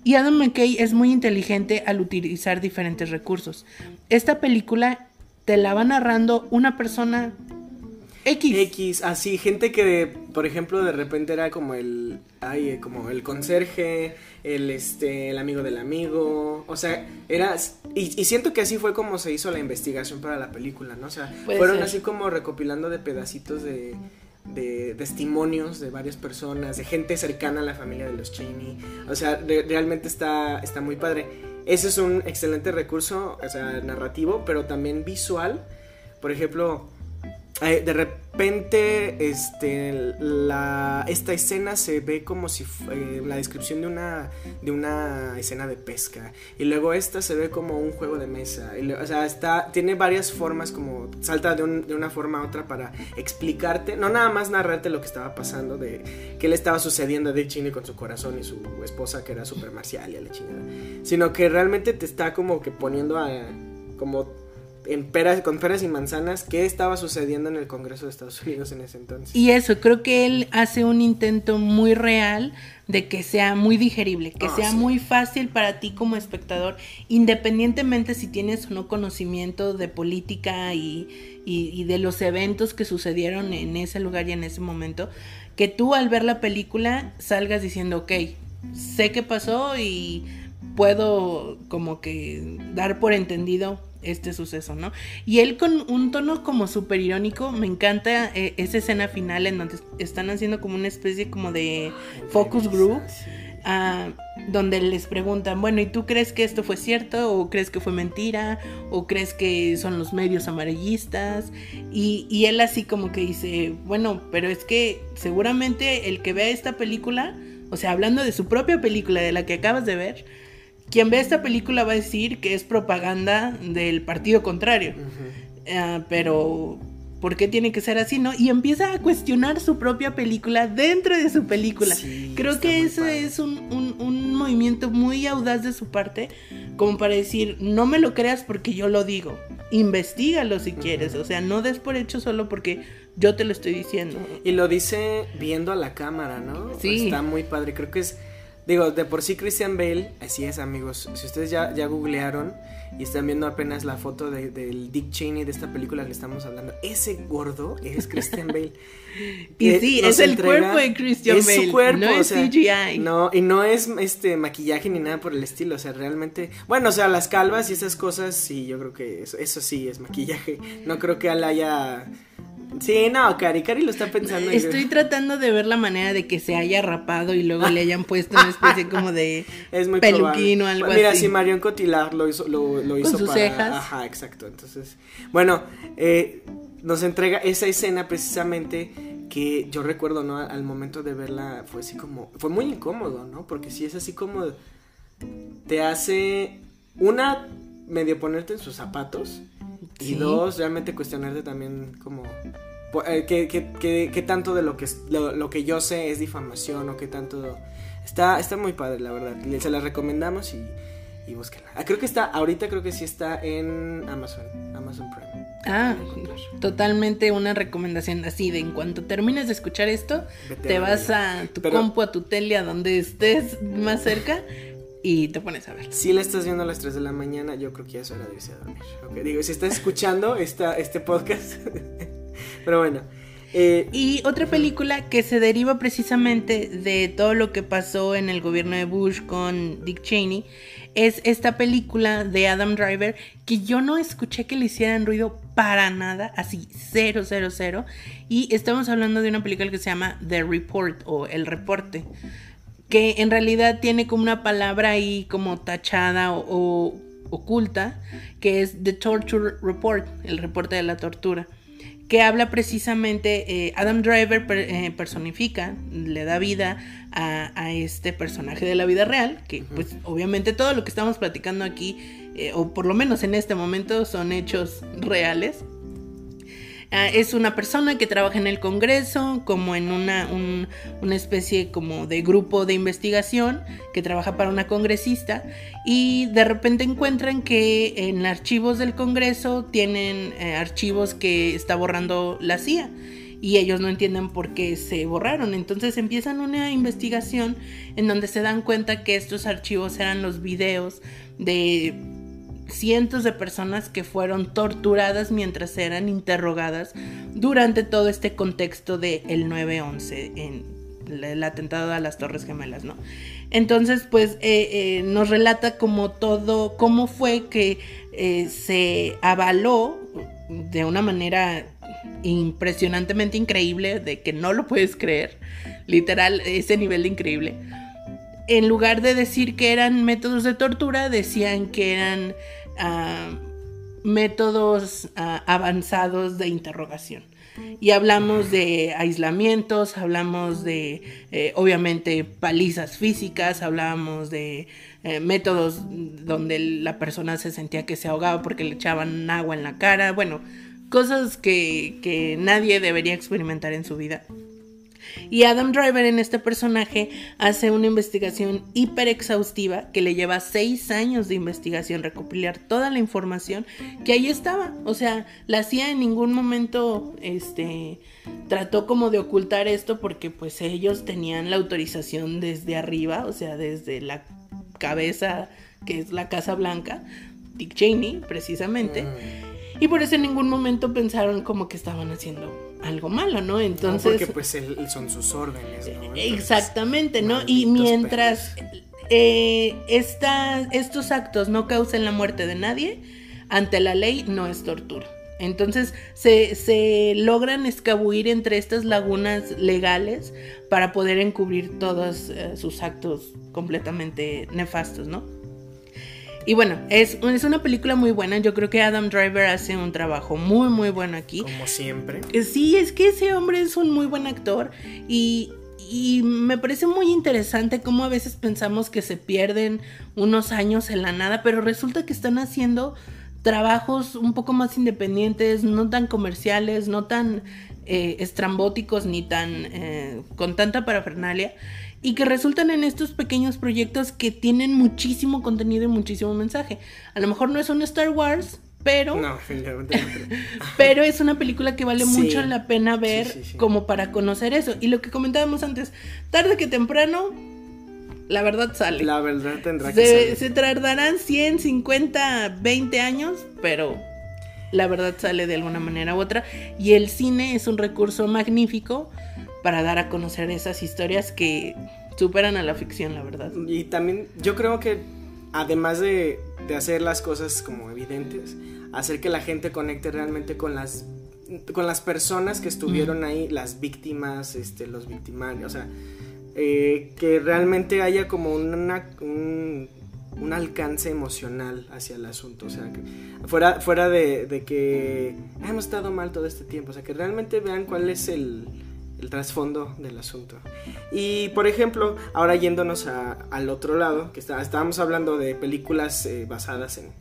Y Adam McKay es muy inteligente al utilizar diferentes recursos. Esta película te la va narrando una persona X. X, así, gente que, por ejemplo, de repente era como el, ay, eh, como el conserje, el, este, el amigo del amigo, o sea, era, y, y siento que así fue como se hizo la investigación para la película, ¿no? O sea, fueron ser. así como recopilando de pedacitos de, de testimonios de varias personas, de gente cercana a la familia de los Cheney, o sea, re- realmente está, está muy padre. Ese es un excelente recurso, o sea, narrativo, pero también visual. Por ejemplo, eh, de repente este la esta escena se ve como si eh, la descripción de una de una escena de pesca. Y luego esta se ve como un juego de mesa. Y o sea está tiene varias formas como salta de, un- de una forma a otra para explicarte no nada más narrarte lo que estaba pasando de qué le estaba sucediendo a Dick Cheney con su corazón y su esposa que era super marcial y a la chingada sino que realmente te está como que poniendo a como en peras, con peras y manzanas qué estaba sucediendo en el Congreso de Estados Unidos en ese entonces. Y eso, creo que él hace un intento muy real de que sea muy digerible, que Ah, sea sí. muy fácil para ti como espectador, independientemente si tienes o no conocimiento de política y, y- y de los eventos que sucedieron en ese lugar y en ese momento, que tú al ver la película salgas diciendo, ok, sé qué pasó y puedo como que dar por entendido este suceso, ¿no? Y él con un tono como súper irónico, me encanta eh, esa escena final en donde están haciendo como una especie como de focus group. Ah, donde les preguntan, bueno, ¿y tú crees que esto fue cierto? ¿O crees que fue mentira? ¿O crees que son los medios amarillistas? Y, y él así como que dice, bueno, pero es que seguramente el que vea esta película, o sea, hablando de su propia película, de la que acabas de ver, quien ve esta película va a decir que es propaganda del partido contrario. Ah, pero, ¿por qué tiene que ser así, no? Y empieza a cuestionar su propia película dentro de su película. Creo que eso es un, un, movimiento muy audaz de su parte, como para decir, no me lo creas porque yo lo digo. Investígalo si quieres, o sea, no des por hecho solo porque yo te lo estoy diciendo. Y lo dice viendo a la cámara, ¿no? Sí. Está muy padre, creo que es Digo, de por sí Christian Bale, así es amigos, si ustedes ya, ya googlearon y están viendo apenas la foto de, del Dick Cheney de esta película que estamos hablando, ese gordo es Christian Bale. y sí, es el cuerpo de Christian Bale. Es su cuerpo, no es CGI. No, y no es este maquillaje ni nada por el estilo, o sea, realmente, bueno, o sea, las calvas y esas cosas, sí, yo creo que eso, eso sí es maquillaje. No creo que él haya Sí, no, Cari, Cari lo está pensando. Estoy tratando de ver la manera de que se haya rapado y luego le hayan puesto una especie como de es muy peluquín o algo así. Mira, si Marion Cotillard lo hizo, lo, lo hizo Con sus cejas. Ajá, exacto. Entonces, bueno, eh, nos entrega esa escena precisamente que yo recuerdo, ¿no? Al momento de verla fue así como, fue muy incómodo, ¿no? Porque si es así como te hace una medio ponerte en sus zapatos y dos, realmente cuestionarte también como... Eh, ¿Qué, tanto de lo que, lo, que yo sé es difamación o qué tanto... Está, está muy padre, la verdad. Se la recomendamos y, y búsquenla. Ah, creo que está, ahorita creo que sí está en Amazon, Amazon Prime. Ah, totalmente una recomendación así de en cuanto termines de escuchar esto, te vas a tu compu, a tu tele, a donde estés más cerca y te pones a ver. Si la estás viendo a las 3 de la mañana, yo creo que ya es hora de irse a dormir. Okay, digo, si estás escuchando esta, este podcast. Pero bueno. Eh, y otra película que se deriva precisamente de todo lo que pasó en el gobierno de Bush con Dick Cheney es esta película de Adam Driver que yo no escuché que le hicieran ruido para nada, así cero, cero, cero. Y estamos hablando de una película que se llama The Report o El Reporte que en realidad tiene como una palabra ahí como tachada o, oculta, que es The Torture Report, el reporte de la tortura, que habla precisamente, eh, Adam Driver eh, personifica, le da vida a, este personaje de la vida real, que pues obviamente todo lo que estamos platicando aquí, eh, o por lo menos en este momento, son hechos reales. Ah, es una persona que trabaja en el Congreso, como en una, una especie como de grupo de investigación que trabaja para una congresista y de repente encuentran que en archivos del Congreso tienen eh, archivos que está borrando la CIA y ellos no entienden por qué se borraron. Entonces empiezan una investigación en donde se dan cuenta que estos archivos eran los videos de cientos de personas que fueron torturadas mientras eran interrogadas durante todo este contexto del el 9-11 en el atentado a las Torres Gemelas, ¿no? Entonces, pues eh, eh, nos relata como todo, cómo fue que eh, se avaló de una manera impresionantemente increíble, de que no lo puedes creer, literal, ese nivel de increíble en lugar de decir que eran métodos de tortura, decían que eran ah, métodos ah, avanzados de interrogación. Y hablamos de aislamientos, hablamos de, eh, obviamente, palizas físicas, hablamos de eh, métodos donde la persona se sentía que se ahogaba porque le echaban agua en la cara, bueno, cosas que nadie debería experimentar en su vida. Y Adam Driver en este personaje hace una investigación hiper exhaustiva que le lleva seis años de investigación, recopilar toda la información que ahí estaba. O sea, la CIA en ningún momento este, trató como de ocultar esto porque pues ellos tenían la autorización desde arriba, o sea, desde la cabeza que es la Casa Blanca, Dick Cheney precisamente. Mm. Y por eso en ningún momento pensaron como que estaban haciendo algo malo, ¿no? Entonces... No, porque pues son sus órdenes, ¿no? exactamente, ¿no? Y mientras eh, estos actos no causen la muerte de nadie, ante la ley no es tortura. Entonces se, se, logran escabuir entre estas lagunas legales para poder encubrir todos eh, sus actos completamente nefastos, ¿no? Y bueno, es, es, una película muy buena. Yo creo que Adam Driver hace un trabajo muy, muy bueno aquí. Como siempre. Eh, sí, es que ese hombre es un muy buen actor. Y, y me parece muy interesante cómo a veces pensamos que se pierden unos años en la nada, pero resulta que están haciendo trabajos un poco más independientes, no tan comerciales, no tan eh, estrambóticos ni tan eh, con tanta parafernalia y que resultan en estos pequeños proyectos que tienen muchísimo contenido y muchísimo mensaje. A lo mejor no es un Star Wars, pero no, pero es una película que vale mucho la pena ver como para conocer eso y lo que comentábamos antes tarde que temprano la verdad sale. La verdad tendrá que salir. Se tardarán 100, 50, 20 años, pero la verdad sale de alguna manera u otra. Y el cine es un recurso magnífico para dar a conocer esas historias que superan a la ficción, la verdad. Y también yo creo que además de, de hacer las cosas como evidentes, hacer que la gente conecte realmente con las con las personas que estuvieron ahí, las víctimas, este, los victimarios, o sea, eh, que realmente haya como una, un, alcance emocional hacia el asunto, o sea, que fuera, fuera de, que hemos estado mal todo este tiempo, o sea, que realmente vean cuál es el, trasfondo del asunto. Y por ejemplo, ahora yéndonos al otro lado, que está, estábamos hablando de películas eh, basadas en,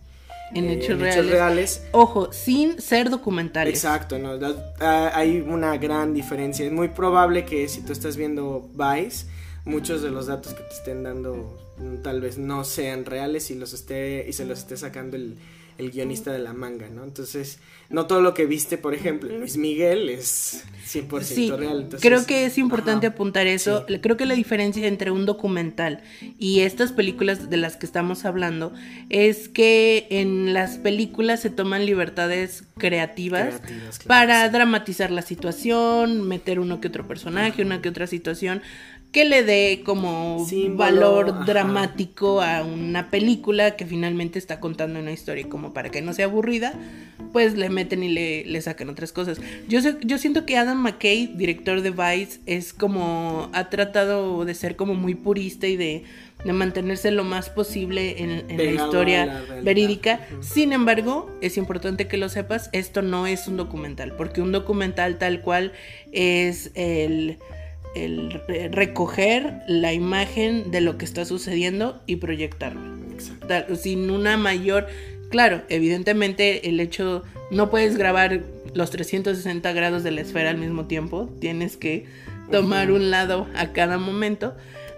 en, eh, hechos, reales. Ojo, sin ser documentales. Exacto, ¿no? Ah, hay una gran diferencia. Es muy probable que si tú estás viendo Vice, muchos de los datos que te estén dando mm, tal vez no sean reales y los esté y se los esté sacando el, el guionista de la manga, ¿no? Entonces, no todo lo que viste, por ejemplo, Luis Miguel es 100% real. creo que es importante apuntar eso. Creo que la diferencia entre un documental y estas películas de las que estamos hablando es que en las películas se toman libertades creativas, para dramatizar la situación, meter uno que otro personaje, una que otra situación que le dé como valor dramático a una película que finalmente está contando una historia como para que no sea aburrida, pues le meten y le, le sacan otras cosas. Yo, sé, yo siento que Adam McKay, director de Vice, es como, ha tratado de ser como muy purista y de, de mantenerse lo más posible en, la historia verídica. Sin embargo, es importante que lo sepas, esto no es un documental, porque un documental tal cual es el el recoger la imagen de lo que está sucediendo y proyectarlo. Sin una mayor... Claro, evidentemente el hecho... No puedes grabar los 360 grados de la esfera al mismo tiempo. Tienes que tomar un lado a cada momento.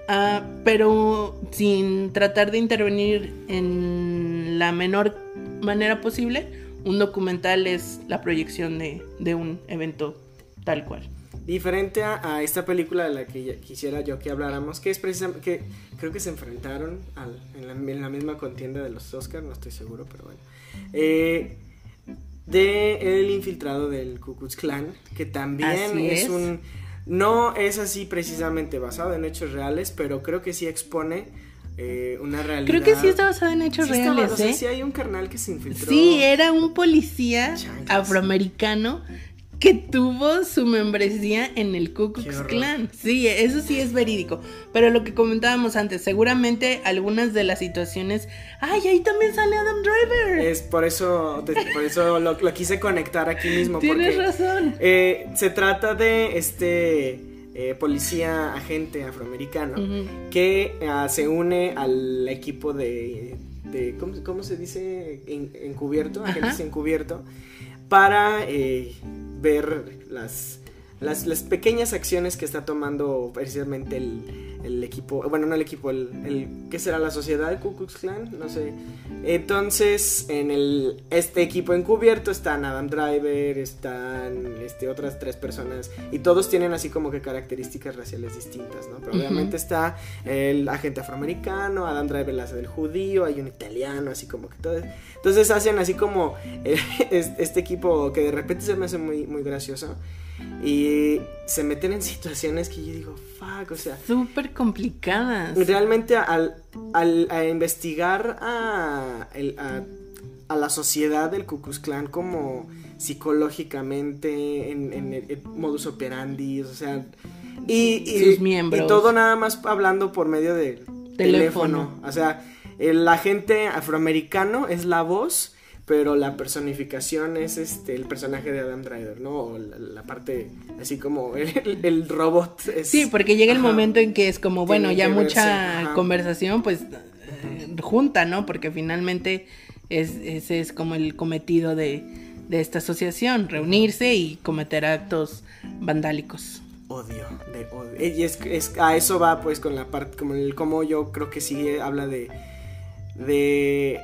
Ah, pero sin tratar de intervenir en la menor manera posible, un documental es la proyección de, de un evento tal cual. Diferente a, esta película de la que quisiera yo que habláramos, que es precisamente que creo que se enfrentaron en, la, misma contienda de los Oscars, no estoy seguro, pero bueno. Eh, de El infiltrado del Ku Klux Klan, que también es, un. No es así precisamente basado en hechos reales, pero creo que sí expone eh, una realidad. Creo que sí está basado en hechos reales. ¿eh? sí hay un carnal que se infiltró. Sí, era un policía afroamericano que tuvo su membresía en el Ku Klux Klan. Sí, eso sí es verídico. Pero lo que comentábamos antes, seguramente algunas de las situaciones. ¡Ay, ahí también sale Adam Driver! Es por eso, por eso lo, quise conectar aquí mismo. Tienes razón. Eh, se trata de este. Eh, policía agente afroamericano que ah, se une al equipo de, ¿cómo, se dice? encubierto, agentes encubierto, para eh, ver las, las, las, pequeñas acciones que está tomando precisamente el, el equipo, bueno, no el equipo, el, el, ¿qué será la sociedad Ku Klux Klan? No sé. Entonces, en el, este equipo encubierto están Adam Driver, están este, otras tres personas y todos tienen así como que características raciales distintas, ¿no? Pero obviamente está el agente afroamericano, Adam Driver la hace del judío, hay un italiano, así como que todo. Entonces hacen así como eh, este equipo que de repente se me hace muy, muy gracioso y se meten en situaciones que yo digo, fuck, o sea... Súper complicadas. Realmente al, al a investigar a, el, a, a, la sociedad del Ku Klux Klan como psicológicamente, en, en, en modus operandi, o sea... Y, y, Sus miembros. y todo nada más hablando por medio del teléfono. Teléfono. O sea, el agente afroamericano es la voz, pero la personificación es este el personaje de Adam Driver, ¿no? O la, la parte así como el, el robot es... Sí, porque llega el Ajá. momento en que es como, bueno, ya mucha verse, conversación, pues eh, junta, ¿no? Porque finalmente es, ese es como el cometido de, de esta asociación, reunirse y cometer actos vandálicos. odio, de odio. Y es, es- a eso va pues con la parte, como el cómo yo creo que sí habla de, de,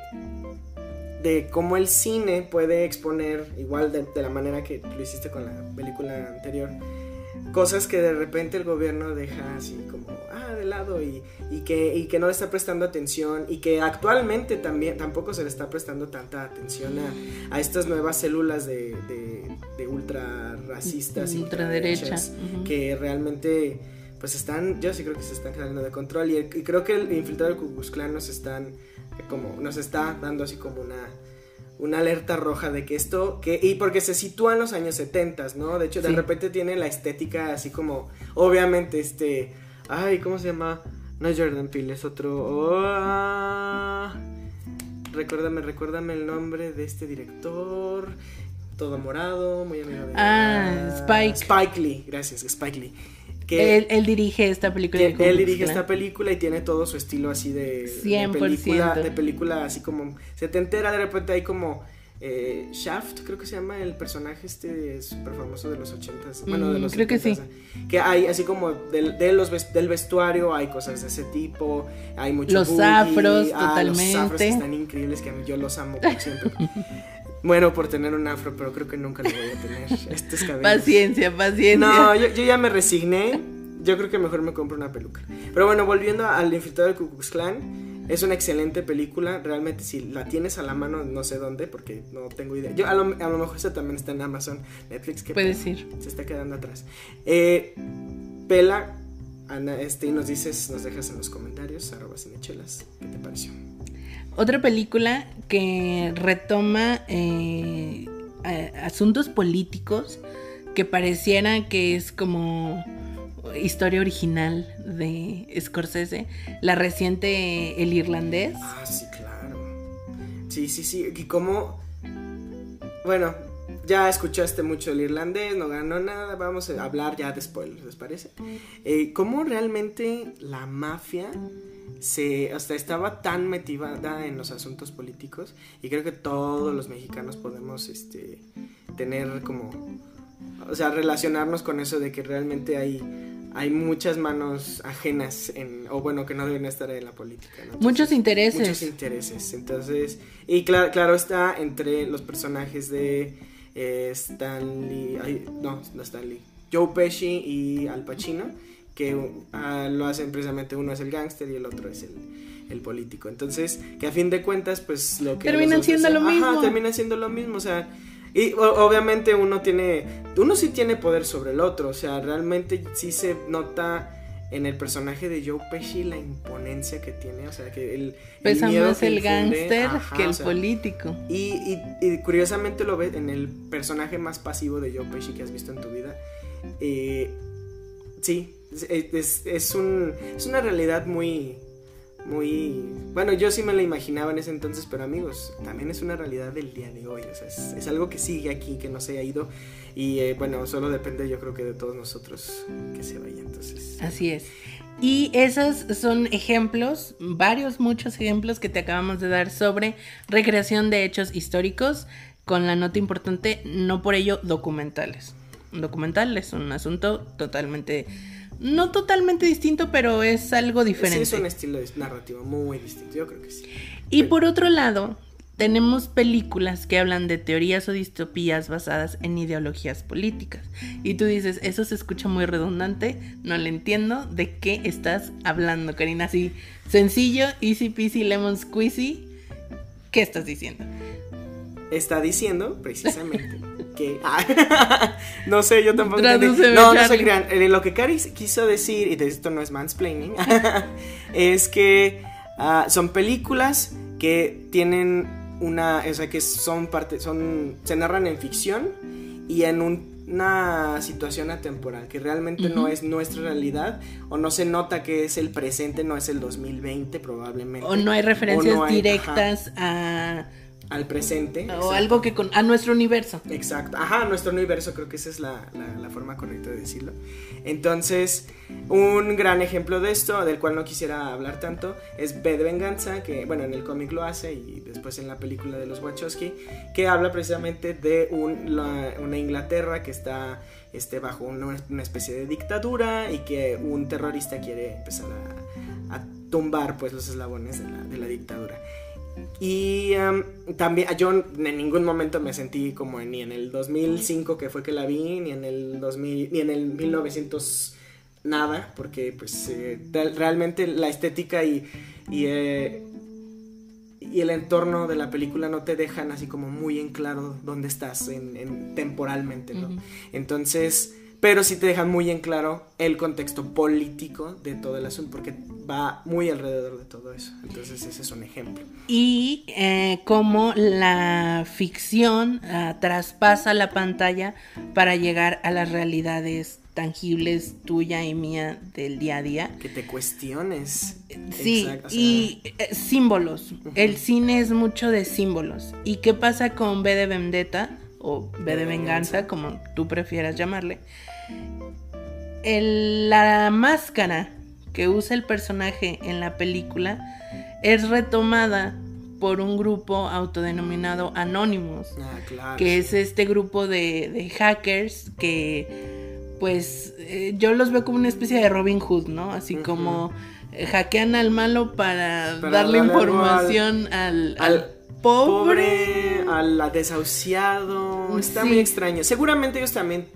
de cómo el cine puede exponer, igual de, de la manera que lo hiciste con la película anterior, cosas que de repente el gobierno deja así como, ah, de lado y, y que, y que no le está prestando atención y que actualmente también tampoco se le está prestando tanta atención a, a estas nuevas células de, de, de ultra racistas y Ultraderecha, ultraderechas ujú. que realmente pues están, yo sí creo que se están saliendo de control y, y creo que el infiltrado del Ku Klux Klan nos están como nos está dando así como una una alerta roja de que esto que y porque se sitúa en los años 70, ¿no? De hecho, de Sí. repente tiene la estética así como obviamente este ay, ¿cómo se llama? No es Jordan Peele, es otro oh, ah, Recuérdame, recuérdame el nombre de este director. Todo morado, muy amigo de Ah, Spike. Spike Lee, gracias, Spike Lee. Que Él, él dirige esta película. que de él Klux dirige esta película y tiene todo su estilo así de, de 100%. película, de película así como se te entera de repente hay como eh, Shaft, creo que se llama el personaje este súper famoso de los ochentas, bueno de Mm, los creo que 70s, que hay así como del, de los del vestuario hay cosas de ese tipo, hay mucho Los boogie, afros, ah, los afros totalmente. que están increíbles que yo los amo por siempre. Bueno, por tener un afro, pero creo que nunca lo voy a tener. Estos cabellos. Paciencia, paciencia. No, yo, yo ya me resigné. Yo creo que mejor me compro una peluca. Pero bueno, volviendo al infiltrado del Ku Klux Klan, es una excelente película. Realmente, si la tienes a la mano, no sé dónde, porque no tengo idea. Yo, a, lo, a lo mejor esa también está en Amazon, Netflix, que Puedes ir. se está quedando atrás. Eh, Pela, Ana, este, y nos dices, nos dejas en los comentarios, arroba cinechelas, ¿qué te pareció? Otra película que retoma eh, asuntos políticos que pareciera que es como historia original de Scorsese, la reciente El Irlandés. Ah, sí, claro. Sí, sí, sí. Y como. Bueno, ya escuchaste mucho el irlandés, no ganó nada. Vamos a hablar ya de spoilers, ¿les parece? Eh, ¿Cómo realmente la mafia se. hasta estaba tan metida en los asuntos políticos? Y creo que todos los mexicanos podemos este, tener como. O sea, relacionarnos con eso de que realmente hay. Hay muchas manos ajenas en, o bueno, que no deben estar en la política. ¿no? Muchos intereses. Muchos intereses. Entonces, y claro, claro está entre los personajes de eh, Stanley, ay, no, no Stanley, Joe Pesci y Al Pacino, que ah, lo hacen precisamente uno es el gángster y el otro es el, el político. Entonces, que a fin de cuentas, pues lo que... Terminan siendo lo hacen- mismo. Ajá, terminan siendo lo mismo, o sea... Y o- obviamente uno tiene, uno sí tiene poder sobre el otro, o sea, realmente sí se nota en el personaje de Joe Pesci la imponencia que tiene, o sea, que el, el Pesa miedo más que el gángster que el o sea, político. y, y- y curiosamente lo ves en el personaje más pasivo de Joe Pesci que has visto en tu vida. Eh, sí, es, es- un, es una realidad muy, muy... Bueno, yo sí me la imaginaba en ese entonces, pero amigos, también es una realidad del día de hoy. Es, es algo que sigue aquí, que no se ha ido. Y eh, bueno, solo depende yo creo que de todos nosotros que se vaya. Entonces... Así es. Y esos son ejemplos, varios, muchos ejemplos que te acabamos de dar sobre recreación de hechos históricos, con la nota importante, no por ello documentales. Un documental es un asunto totalmente, no totalmente distinto, pero es algo Sí, diferente. es un estilo de narrativo muy distinto, yo creo que sí. Y por otro lado, tenemos películas que hablan de teorías o distopías basadas en ideologías políticas. Y tú dices, eso se escucha muy redundante, no le entiendo de qué estás hablando, Karina. Así, sencillo, easy peasy, lemon squeezy. ¿Qué estás diciendo? Está diciendo, precisamente, ¿Qué? Ah, no sé, yo tampoco. No, no se crean. Eh, Lo que Cari quiso decir, y de esto no es mansplaining, es que ah, son películas que tienen una. O sea, que son parte. son Se narran en ficción y en un- una situación atemporal que realmente no es nuestra realidad o no se nota que es el presente, no es el 2020 probablemente. O no hay referencias O no hay- directas a al presente. o exacto. algo que con a nuestro universo. Exacto, ajá, nuestro universo, creo que esa es la, la- la forma correcta de decirlo. Entonces, un gran ejemplo de esto, del cual no quisiera hablar tanto, es B de Venganza, que bueno, en el cómic lo hace y después en la película de los Wachowski, que habla precisamente de un- la- una Inglaterra que está este, bajo una, una especie de dictadura y que un terrorista quiere empezar a, a tumbar pues los eslabones de la, de la dictadura. Y también yo en ningún momento me sentí como ni en el 2005 que fue que la vi, ni en el 2000, ni en el 1900 nada, porque pues eh, real- realmente la estética y, y, eh, y el entorno de la película no te dejan así como muy en claro dónde estás en, en- temporalmente, ¿no? Entonces, pero sí te dejan muy en claro el contexto político de todo el asunto, porque va muy alrededor de todo eso. Entonces, ese es un ejemplo. Y eh, cómo la ficción ah, traspasa la pantalla para llegar a las realidades tangibles tuya y mía del día a día. Que te cuestiones. Sí, Exacto, o sea, y eh, símbolos. El cine es mucho de símbolos. ¿Y qué pasa con B de Vendetta o B de Venganza, como tú prefieras llamarle? El- la máscara que usa el personaje en la película es retomada por un grupo autodenominado Anonymous Ah, claro. que es este grupo de, de hackers que pues eh, yo los veo como una especie de Robin Hood, ¿no? Así como eh, hackean al malo para, Para darle información al, al al pobre. Pobre, al desahuciado. Está Sí. muy extraño. Seguramente ellos también.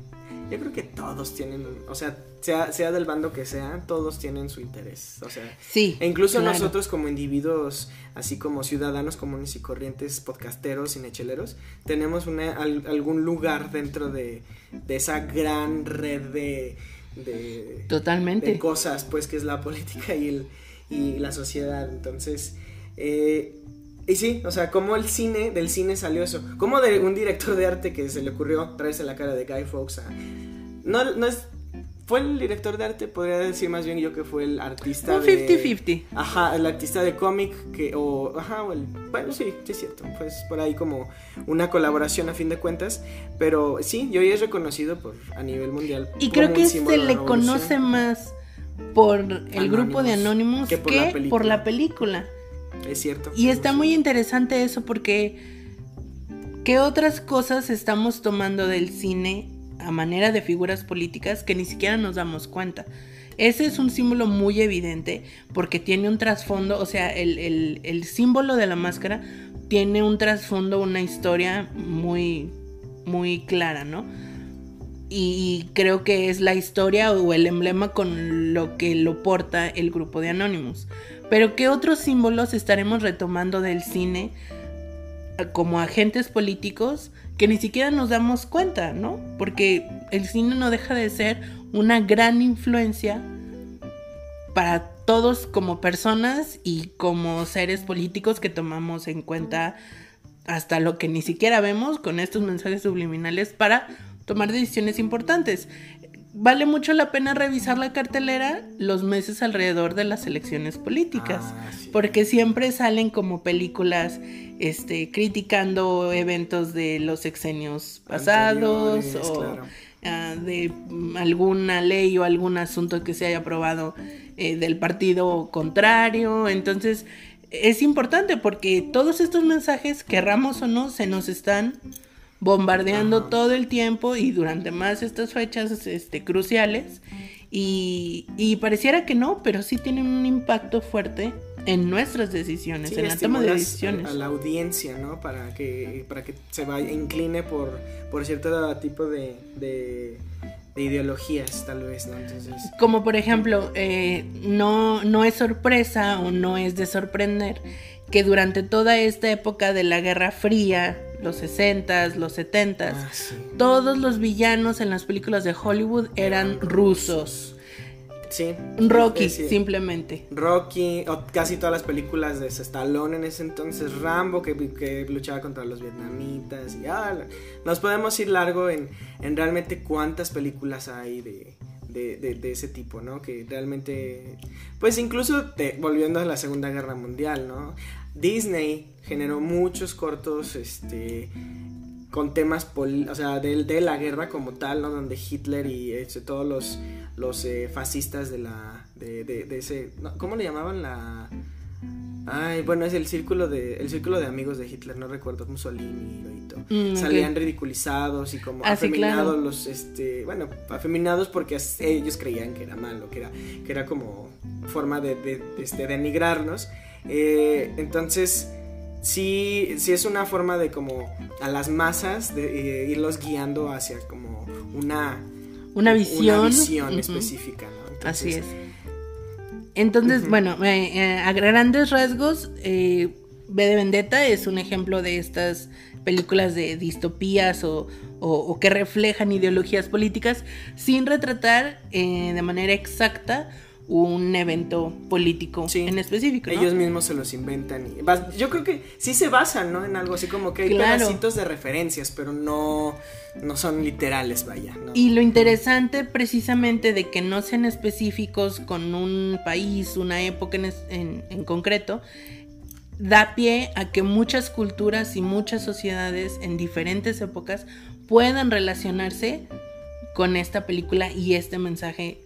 Yo creo que todos tienen. O sea, sea, sea del bando que sea, todos tienen su interés. O sea. Sí. E incluso claro. nosotros como individuos, así como ciudadanos comunes y corrientes, podcasteros, cinecheleros, tenemos una, al- algún lugar dentro de, de esa gran red de, de, Totalmente. de cosas, pues que es la política y, el, y la sociedad. Entonces, eh, y sí, o sea, como el cine, del cine salió eso. Como de un director de arte que se le ocurrió traerse la cara de Guy Fawkes a... No, no es... Fue el director de arte, podría decir más bien yo que fue el artista Un de... 50-50. Ajá, el artista de cómic que, o, ajá, o el, bueno, sí, sí es cierto, pues por ahí como una colaboración a fin de cuentas, pero sí, yo ya es reconocido por, a nivel mundial. Y creo que se de le conoce más por el grupo de Anonymous que que, por la por la película. Y está muy interesante eso porque ¿qué otras cosas estamos tomando del cine a manera de figuras políticas que ni siquiera nos damos cuenta? Ese es un símbolo muy evidente porque tiene un trasfondo, o sea, el, el- el símbolo de la máscara tiene un trasfondo, una historia muy, muy clara, ¿no? Y creo que es la historia o el emblema con lo que lo porta el grupo de Anonymous. Pero ¿qué otros símbolos estaremos retomando del cine eh, como agentes políticos que ni siquiera nos damos cuenta, ¿no? Porque el cine no deja de ser una gran influencia para todos como personas y como seres políticos que tomamos en cuenta hasta lo que ni siquiera vemos con estos mensajes subliminales para tomar decisiones importantes. Vale mucho la pena revisar la cartelera los meses alrededor de las elecciones políticas, Ah, sí. porque siempre salen como películas este, criticando eventos de los sexenios pasados o claro. ah, de alguna ley o algún asunto que se haya aprobado eh, del partido contrario. Entonces, es importante porque todos estos mensajes, querramos o no, se nos están bombardeando Ajá. todo el tiempo y durante más estas fechas este, cruciales. Y, y pareciera que no, pero sí tienen un impacto fuerte en nuestras decisiones, Sí, en la toma de decisiones. A, a la audiencia, ¿no? Para que, para que se vaya, incline por, por cierto tipo de, de, de ideologías, tal vez, ¿no? Entonces, Como por ejemplo, eh, no, no es sorpresa o no es de sorprender que durante toda esta época de la Guerra Fría, los 60s, los 70s. Ah, sí. Todos los villanos en las películas de Hollywood eran rusos. Sí. Rocky, Sí, sí. simplemente. Rocky, o casi todas las películas de Stallone en ese entonces, Rambo que, que luchaba contra los vietnamitas y ah, nos podemos ir largo en, en realmente cuántas películas hay de, de, ese tipo, ¿no? Que realmente, pues incluso volviendo a la Segunda Guerra Mundial, ¿no? Disney generó muchos cortos, este con temas o sea, de, la guerra como tal, ¿no? Donde Hitler y este, todos los, los eh, fascistas de la de, de- ese ¿cómo le llamaban la Ay, bueno, es el círculo de el círculo de amigos de Hitler, no recuerdo, Mussolini, Loito. Mm, ok. Salían ridiculizados y como Ah, afeminados claro. los este, bueno, afeminados porque ellos creían que era malo, que era que era como forma de, de, de, este, denigrarnos. Eh, entonces, sí, sí es una forma de como a las masas de eh, irlos guiando hacia como una Una visión. una visión específica, ¿no? Entonces, Así es. Entonces, bueno, eh, eh, a grandes rasgos, eh, V de Vendetta es un ejemplo de estas películas de distopías o, o- o que reflejan ideologías políticas sin retratar eh, de manera exacta un evento político Sí. en específico. ¿no? Ellos mismos se los inventan y yo creo que sí se basan, ¿no? En algo así como que hay Claro. pedacitos de referencias, pero no, no son literales, vaya. ¿no? Y lo interesante precisamente de que no sean específicos con un país, una época en, es- en- en concreto, da pie a que muchas culturas y muchas sociedades en diferentes épocas puedan relacionarse con esta película y este mensaje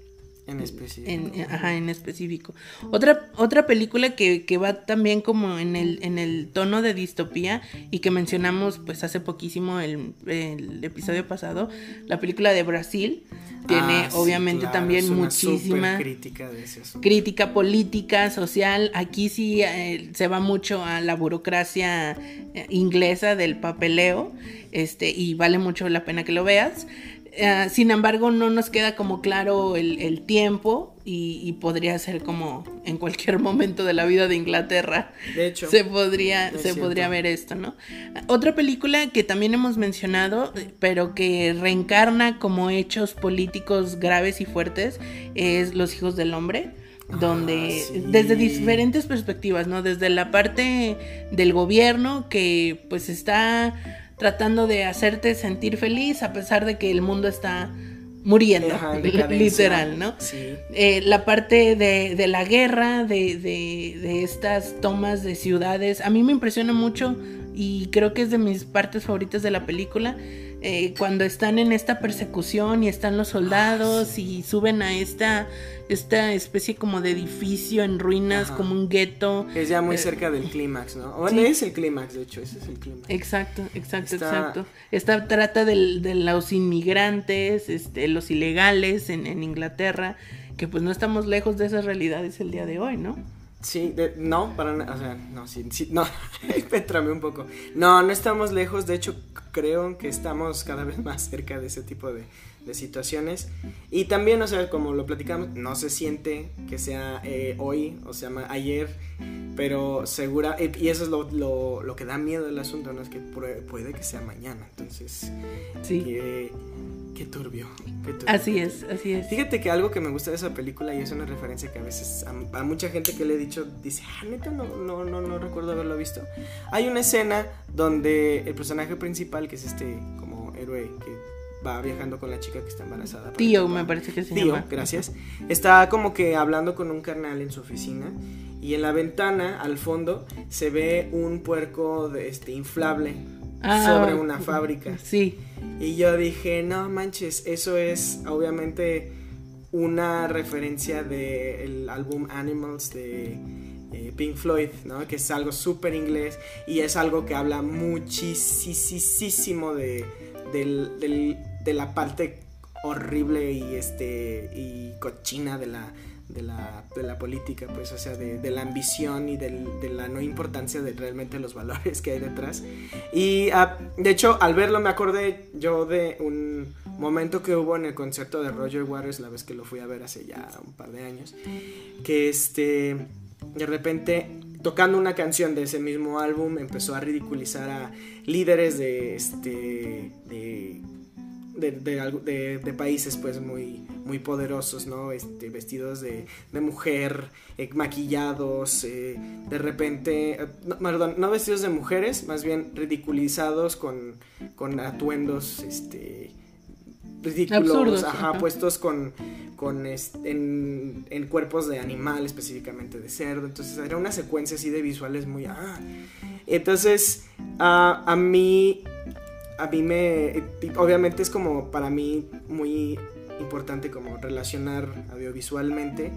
en específico. en, ajá, en específico. Otra, otra película que, que va también como en el, en el tono de distopía y que mencionamos pues hace poquísimo el, el episodio pasado, la película de Brasil, tiene Ah, sí, obviamente claro, también muchísima crítica de ese crítica política, social. Aquí sí eh, se va mucho a la burocracia eh, inglesa del papeleo, este, y vale mucho la pena que lo veas. Eh, sin embargo, no nos queda como claro el, el tiempo y, y podría ser como en cualquier momento de la vida de Inglaterra. De hecho, Se podría, se cierto. podría ver esto, ¿no? Otra película que también hemos mencionado, pero que reencarna como hechos políticos graves y fuertes, es Los Hijos del Hombre. Donde, Ah, sí. desde diferentes perspectivas, ¿no? Desde la parte del gobierno que pues está tratando de hacerte sentir feliz a pesar de que el mundo está muriendo, Ajá, literal, ¿no? Sí. Eh, la parte de, de la guerra, de, de- de estas tomas de ciudades, a mí me impresiona mucho y creo que es de mis partes favoritas de la película. Eh, cuando están en esta persecución y están los soldados y suben a esta, esta especie como de edificio en ruinas, Ajá. como un gueto. Es ya muy Eh, cerca del clímax, ¿no? Bueno, sí. es el clímax, de hecho, ese es el clímax. Exacto, exacto, Está- exacto. Esta trata del- de los inmigrantes, este, los ilegales en, en Inglaterra, que pues no estamos lejos de esas realidades el día de hoy, ¿no? Sí, de- no, para nada, o sea, no, sí, sí, no, un poco. No, no estamos lejos, de hecho, creo que estamos cada vez más cerca de ese tipo de, de situaciones. Y también, o sea, como lo platicamos, no se siente que sea eh, hoy, o sea, ayer, pero segura, eh, y eso es lo, lo, lo que da miedo del asunto, ¿no? Es que puede que sea mañana, entonces, Sí. qué, qué turbio, qué turbio. Así es, así es. Fíjate que algo que me gusta de esa película y es una referencia que a veces a, a mucha gente que le he dicho dice, ah, neta, no, no, no, no recuerdo haberlo visto. Hay una escena donde el personaje principal, que es este como héroe que va viajando con la chica que está embarazada. Tío, me parece que se Tío, llama. gracias. Está como que hablando con un carnal en su oficina y en la ventana al fondo se ve un puerco de este inflable Ah, sobre una fábrica. Sí, Y yo dije, no manches, eso es obviamente una referencia del álbum Animals de eh, Pink Floyd, ¿no? Que es algo súper inglés y es algo que habla muchísimo de, del- del- de la parte horrible y, este, y cochina de la, de la, de la política, pues, o sea, de, la ambición y de la no importancia de realmente los valores que hay detrás. Y ah, de hecho, al verlo me acordé yo de un momento que hubo en el concierto de Roger Waters, la vez que lo fui a ver hace ya un par de años, que este, de repente tocando una canción de ese mismo álbum empezó a ridiculizar a líderes de este de de, países pues muy, muy poderosos, ¿no? Este, vestidos de, mujer, eh, maquillados, eh, de repente, eh, no, perdón, no vestidos de mujeres, más bien ridiculizados con, con atuendos, este, ridículos, ajá, puestos con, con en, en, cuerpos de animal, específicamente de cerdo. Entonces era una secuencia así de visuales muy... Ah. Entonces, a mí a mí me, obviamente es como para mí muy importante como relacionar audiovisualmente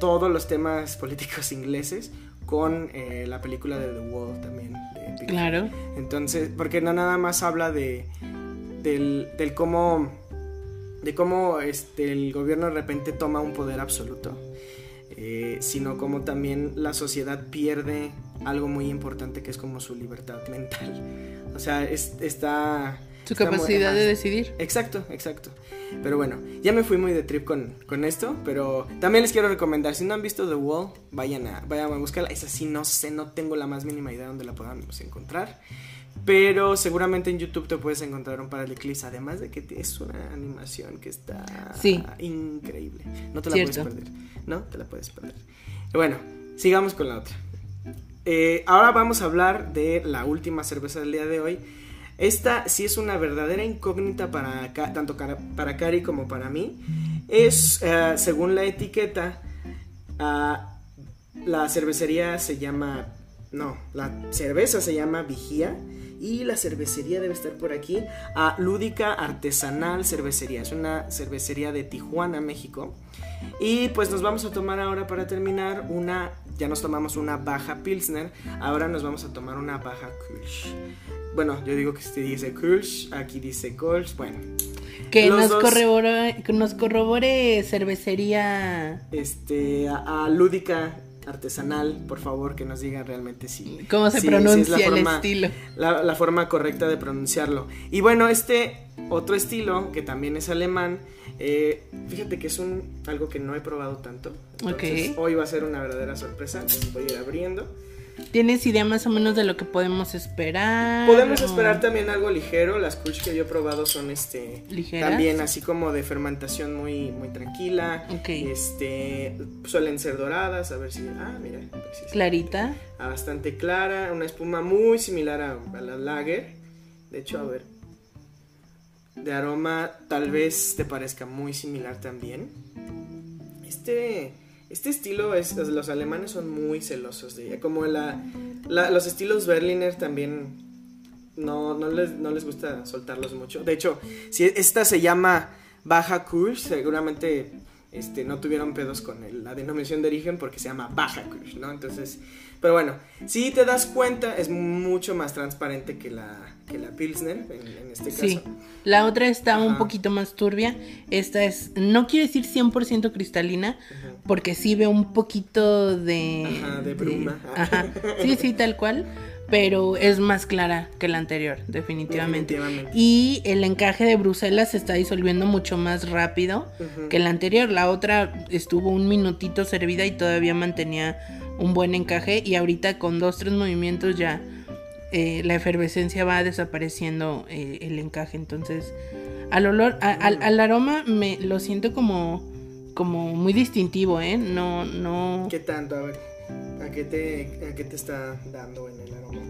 todos los temas políticos ingleses con eh, la película de The Wall también. De claro. Entonces, porque no nada más habla de del, del cómo de cómo este, el gobierno de repente toma un poder absoluto, eh, sino como también la sociedad pierde algo muy importante que es como su libertad mental. O sea, está... Su capacidad de decidir. Exacto, exacto. Pero bueno, ya me fui muy de trip con, con, esto, pero también les quiero recomendar, si no han visto The Wall, vayan a, vayan a buscarla. Esa sí, no sé, no tengo la más mínima idea de dónde la podamos encontrar. Pero seguramente en YouTube te puedes encontrar un par de clips, además de que es una animación que está increíble. No te la puedes perder. No te la puedes perder. Bueno, sigamos con la otra. Eh, ahora vamos a hablar de la última cerveza del día de hoy. Esta sí es una verdadera incógnita para tanto para Cari como para mí. Es, eh, según la etiqueta, ah, la cervecería se llama... No, la cerveza se llama Vigía y la cervecería debe estar por aquí. A Lúdica Artesanal Cervecería. Es una cervecería de Tijuana, México. Y pues nos vamos a tomar ahora para terminar una, ya nos tomamos una baja Pilsner, ahora nos vamos a tomar una baja Kulsch. Bueno, yo digo que este dice Kulsch, aquí dice Kolsch, bueno. Que nos, corrobore, que nos corrobore cervecería. Este, a, Lúdica artesanal, por favor, que nos diga realmente si... ¿Cómo se pronuncia el estilo? La, la, forma correcta de pronunciarlo. Y bueno, este otro estilo, que también es alemán, eh, fíjate que es un algo que no he probado tanto. Hoy va a ser una verdadera sorpresa. Voy a ir abriendo. ¿Tienes idea más o menos de lo que podemos esperar? Podemos esperar también algo ligero. Las Kush que yo he probado son este también así como de fermentación muy muy tranquila. Este suelen ser doradas, a ver si ah, mira, clarita. Ah, bastante clara, una espuma muy similar a, a la lager. De hecho, a ver, de aroma tal vez te parezca muy similar también. Este, este estilo es, los alemanes son muy celosos de ella, como la, los estilos Berliner también no, no, les, no les gusta soltarlos mucho. De hecho, si esta se llama Baja Kurs, seguramente este, no tuvieron pedos con la denominación de origen porque se llama Baja Kurs, ¿no? Entonces, pero bueno, si te das cuenta, es mucho más transparente que la, que la Pilsner en, este caso. Sí, la otra está un poquito más turbia. Esta es, no quiero decir 100% cristalina, porque sí veo un poquito de... Ajá, de bruma. ajá. Sí, sí, tal cual. Pero es más clara que la anterior, definitivamente. Y el encaje de Bruselas se está disolviendo mucho más rápido que la anterior. La otra estuvo un minutito servida y todavía mantenía un buen encaje y ahorita con dos, tres movimientos ya eh, la efervescencia va desapareciendo eh, el encaje. Entonces, al olor, al, aroma me lo siento como, como muy distintivo, ¿eh? No, no. ¿Qué tanto? A ver, ¿a qué te, a qué te está dando en el aroma?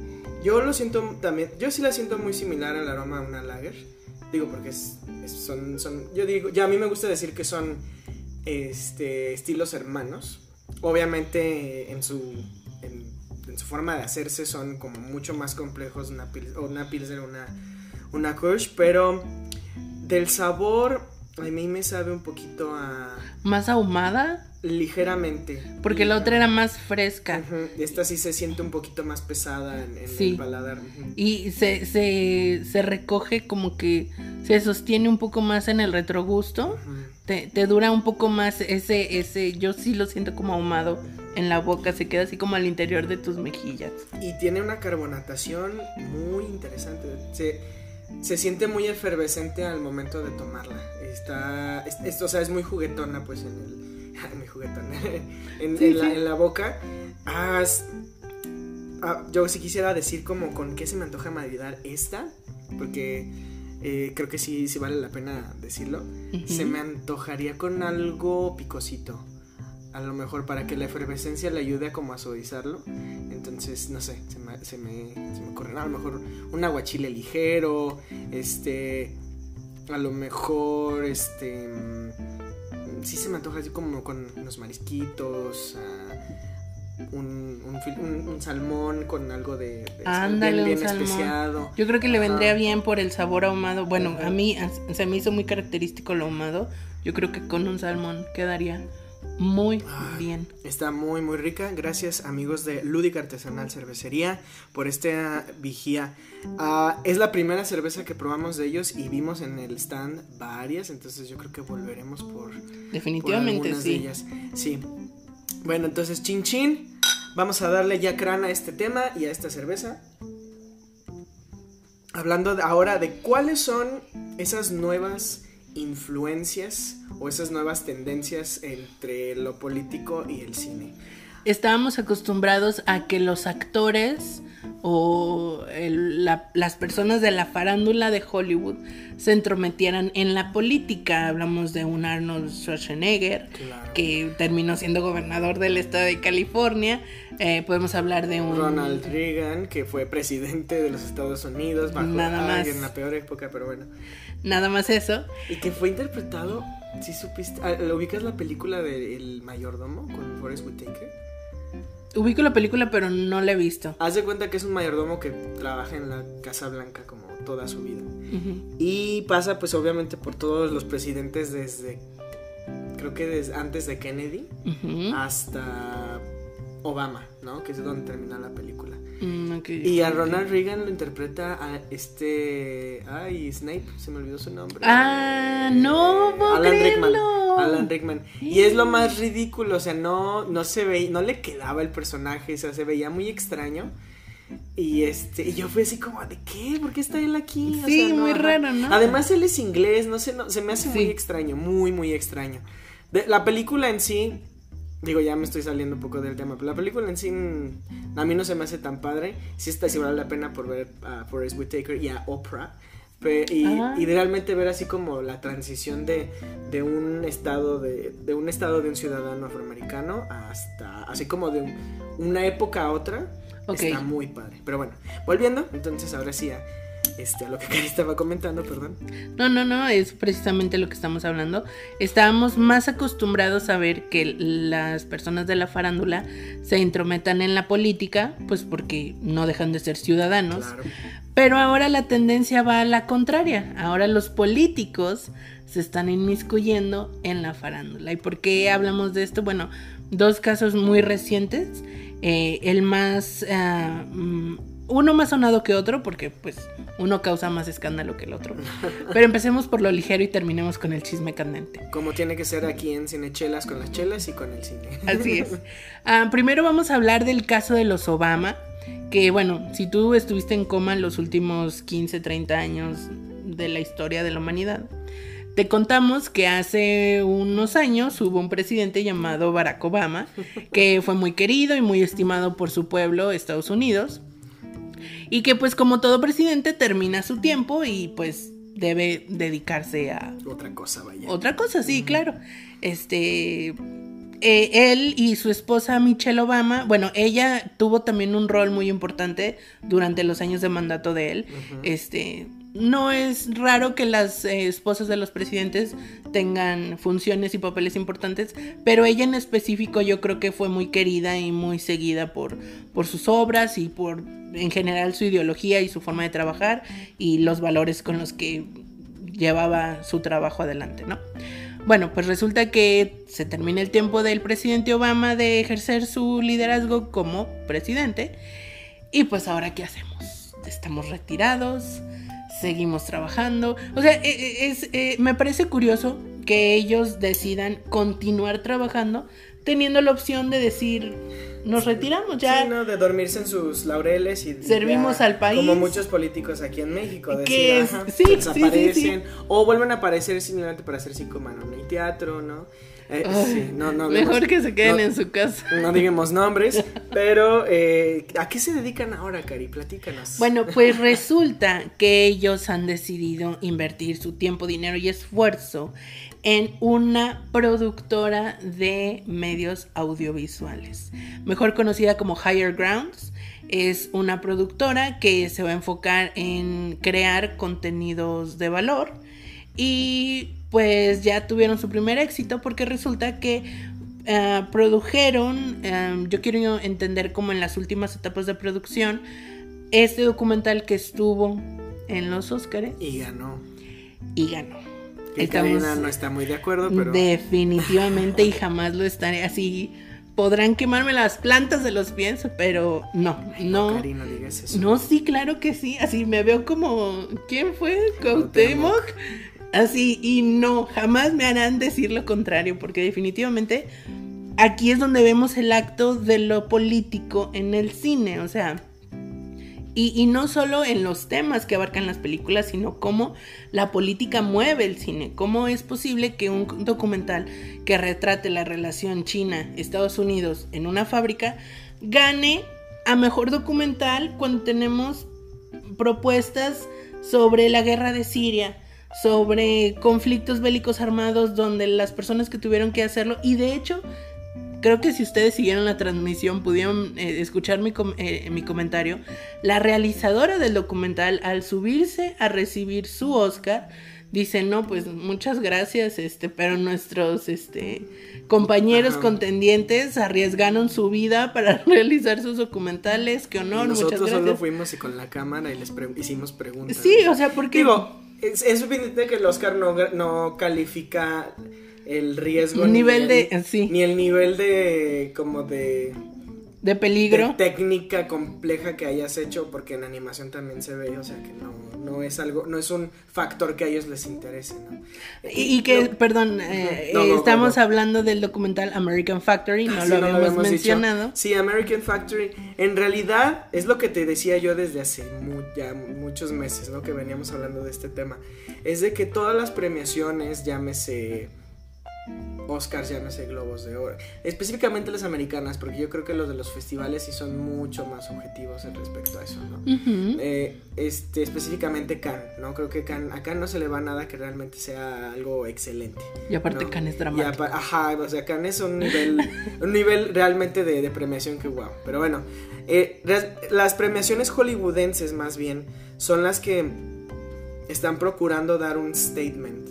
Yo lo siento también, yo sí la siento muy similar al aroma a una lager. Digo, porque es, son, son, yo digo, ya a mí me gusta decir que son este, estilos hermanos obviamente en su, su forma de hacerse son como mucho más complejos una, pil, una Pilsner una, una pero del sabor a mí me sabe un poquito a... ¿Más ahumada? Ligeramente. Porque la otra era más fresca. Esta sí se siente un poquito más pesada en, el paladar. Y se, se, se, recoge como que se sostiene un poco más en el retrogusto te, te, dura un poco más ese, ese, yo sí lo siento como ahumado en la boca, se queda así como al interior de tus mejillas. Y tiene una carbonatación muy interesante, se, se siente muy efervescente al momento de tomarla, está, esto, o sea, es muy juguetona pues en el, muy juguetona, en, la, en la boca, ah, ah, yo sí quisiera decir como con qué se me antoja maridar esta, porque eh, creo que sí, sí vale la pena decirlo. Se me antojaría con algo picosito. A lo mejor para que la efervescencia le ayude a como a suavizarlo. Entonces, no sé, se me, se me, se me ocurre. A lo mejor un aguachile ligero. Este. A lo mejor, este. Sí se me antoja así como con unos marisquitos. ah, un, un, fil- un- un salmón con algo de. de- Ándale, bien, especiado. Yo creo que le Ajá. vendría bien por el sabor ahumado. Bueno, Ajá. a mí se me hizo muy característico lo ahumado. Yo creo que con un salmón quedaría muy Ay. bien. Está muy muy rica. Gracias amigos de Lúdica Artesanal Cervecería por esta vigía. Ah, es la primera cerveza que probamos de ellos y vimos en el stand varias, entonces yo creo que volveremos por, por Definitivamente algunas de sí. ellas. Sí. Bueno, entonces chin chin. Vamos a darle ya crana a este tema y a esta cerveza. Hablando de- ahora de cuáles son esas nuevas influencias o esas nuevas tendencias entre lo político y el cine. Estábamos acostumbrados a que los actores o el- la- las personas de la farándula de Hollywood se entrometieran en la política. Hablamos de un Arnold Schwarzenegger Claro. que terminó siendo gobernador del estado de California. Eh, podemos hablar de un Ronald Reagan, que fue presidente de los Estados Unidos, bajo Nada más. en la peor época, pero bueno. Nada más eso. Y que fue interpretado, si supiste, ah, ¿lo ubicas la película de El mayordomo con Forrest Whitaker? Ubico la película, pero no la he visto. Haz de cuenta que es un mayordomo que trabaja en la Casa Blanca como toda su vida. Y pasa pues obviamente por todos los presidentes desde, creo que desde antes de Kennedy hasta Obama, ¿no? Que es donde termina la película. Mm, Y a. Ronald Reagan lo interpreta a este... Ay, Snape, se me olvidó su nombre. Ah, no puedo Alan Rickman. Alan Rickman. Y es lo más ridículo, o sea, no, no se veía, no le quedaba el personaje, o sea, se veía muy extraño. Y este, y yo fui así como, ¿de qué? ¿Por qué está él aquí? O Sí, sea, muy raro, ¿no? Además él es inglés, no sé, no, se me hace muy extraño, muy, muy extraño. De- la película en sí, digo, ya me estoy saliendo un poco del tema, pero la película en sí mm, a mí no se me hace tan padre. Sí está, sí vale la pena por ver a Forrest Whitaker y a Oprah. Y, y realmente ver así como la transición de, de un estado de, de un estado de un ciudadano afroamericano hasta así como de un- una época a otra está muy padre pero bueno volviendo entonces ahora sí a, este, a lo que Cari estaba comentando perdón No, no, no, es precisamente lo que estamos hablando. Estábamos más acostumbrados a ver que las personas de la farándula se intrometan en la política, pues porque no dejan de ser ciudadanos. claro Pero ahora la tendencia va a la contraria. Ahora los políticos se están inmiscuyendo en la farándula. ¿Y por qué hablamos de esto? Bueno, dos casos muy recientes. Eh, el más... ah, mm, uno más sonado que otro, porque pues uno causa más escándalo que el otro. Pero empecemos por lo ligero y terminemos con el chisme candente. como tiene que ser aquí en Cinechelas con las chelas y con el cine Así es. Ah, primero vamos a hablar del caso de los Obama, que bueno, si tú estuviste en coma en los últimos 15, 30 años de la historia de la humanidad, te contamos que hace unos años hubo un presidente llamado Barack Obama, que fue muy querido y muy estimado por su pueblo, Estados Unidos, y que pues como todo presidente termina su tiempo y pues debe dedicarse a otra cosa vaya otra cosa, sí, claro. Este. eh, él y su esposa Michelle Obama, bueno, ella tuvo también un rol muy importante durante los años de mandato de él. Este. No es raro que las eh, esposas de los presidentes tengan funciones y papeles importantes, pero ella en específico yo creo que fue muy querida y muy seguida por, por sus obras y por en general su ideología y su forma de trabajar y los valores con los que llevaba su trabajo adelante, ¿no? Bueno, pues resulta que se termina el tiempo del presidente Obama de ejercer su liderazgo como presidente. Y pues ahora, ¿qué hacemos? Estamos retirados, seguimos trabajando. O sea, e- e- es, eh, me parece curioso que ellos decidan continuar trabajando teniendo la opción de decir, nos retiramos ya. Sí, ¿no? De dormirse en sus laureles y Servimos ya, al país. Como muchos políticos aquí en México. Decir, es- sí, sí, sí, desaparecen. O vuelven a aparecer simplemente para hacer psicomanía y teatro, ¿no? Eh, Ay, sí, no, no mejor hablemos- que se queden no- en su casa. No digamos nombres, pero eh, ¿a qué se dedican ahora, Cari? Platícanos. Bueno, pues resulta que ellos han decidido invertir su tiempo, dinero y esfuerzo en una productora de medios audiovisuales, mejor conocida como Higher Grounds. Es una productora que se va a enfocar en crear contenidos de valor y pues ya tuvieron su primer éxito porque resulta que eh, produjeron, eh, yo quiero entender como en las últimas etapas de producción, este documental que estuvo en los Óscares Y ganó. y ganó. Que Karina no está muy de acuerdo, pero... definitivamente y jamás lo estaré así. Podrán quemarme las plantas de los pies, pero no, no. No digas eso. No, sí, claro que sí. Así me veo como. ¿Quién fue? Cuauhtémoc. Así, y no, jamás me harán decir lo contrario, porque definitivamente aquí es donde vemos el acto de lo político en el cine. O sea. Y, no solo en los temas que abarcan las películas, sino cómo la política mueve el cine. Cómo es posible que un documental que retrate la relación China-Estados Unidos en una fábrica gane a mejor documental cuando tenemos propuestas sobre la guerra de Siria, sobre conflictos bélicos armados donde las personas que tuvieron que hacerlo, y de hecho, creo que si ustedes siguieron la transmisión pudieron eh, escuchar mi, com- eh, mi comentario, la realizadora del documental al subirse a recibir su Oscar, dice, no, pues muchas gracias, este, pero nuestros este, compañeros Ajá. contendientes arriesgaron su vida para realizar sus documentales, qué honor, muchas Nosotros gracias. solo fuimos y con la cámara y les pre- hicimos preguntas. Sí, o sea, porque... Digo, es, es evidente que el Oscar no, no califica el riesgo. Nivel ni de- el- sí. Ni el nivel de. como de. De peligro. de técnica compleja que hayas hecho, porque en animación también se ve, o sea que no, no es algo, no es un factor que a ellos les interese, ¿no? Y, y que, No, perdón, eh, No, no, estamos hablando del documental American Factory, no Sí, lo habíamos dicho. mencionado. Sí, American Factory. En realidad, es lo que te decía yo desde hace mu- ya muchos meses, ¿no? Que veníamos hablando de este tema. Es de que todas las premiaciones, llámese Oscars, llámese Globos de Oro, específicamente las americanas, porque yo creo que los de los festivales sí son mucho más objetivos en respecto a eso, ¿no? Eh, este, específicamente Cannes, ¿no? Creo que Cannes, a Cannes no se le va nada que realmente sea algo excelente. Y aparte ¿no? Cannes es dramático. ajá, o sea, Cannes es un nivel, un nivel realmente de, de premiación que wow. Pero bueno, eh, las premiaciones hollywoodenses más bien son las que están procurando dar un statement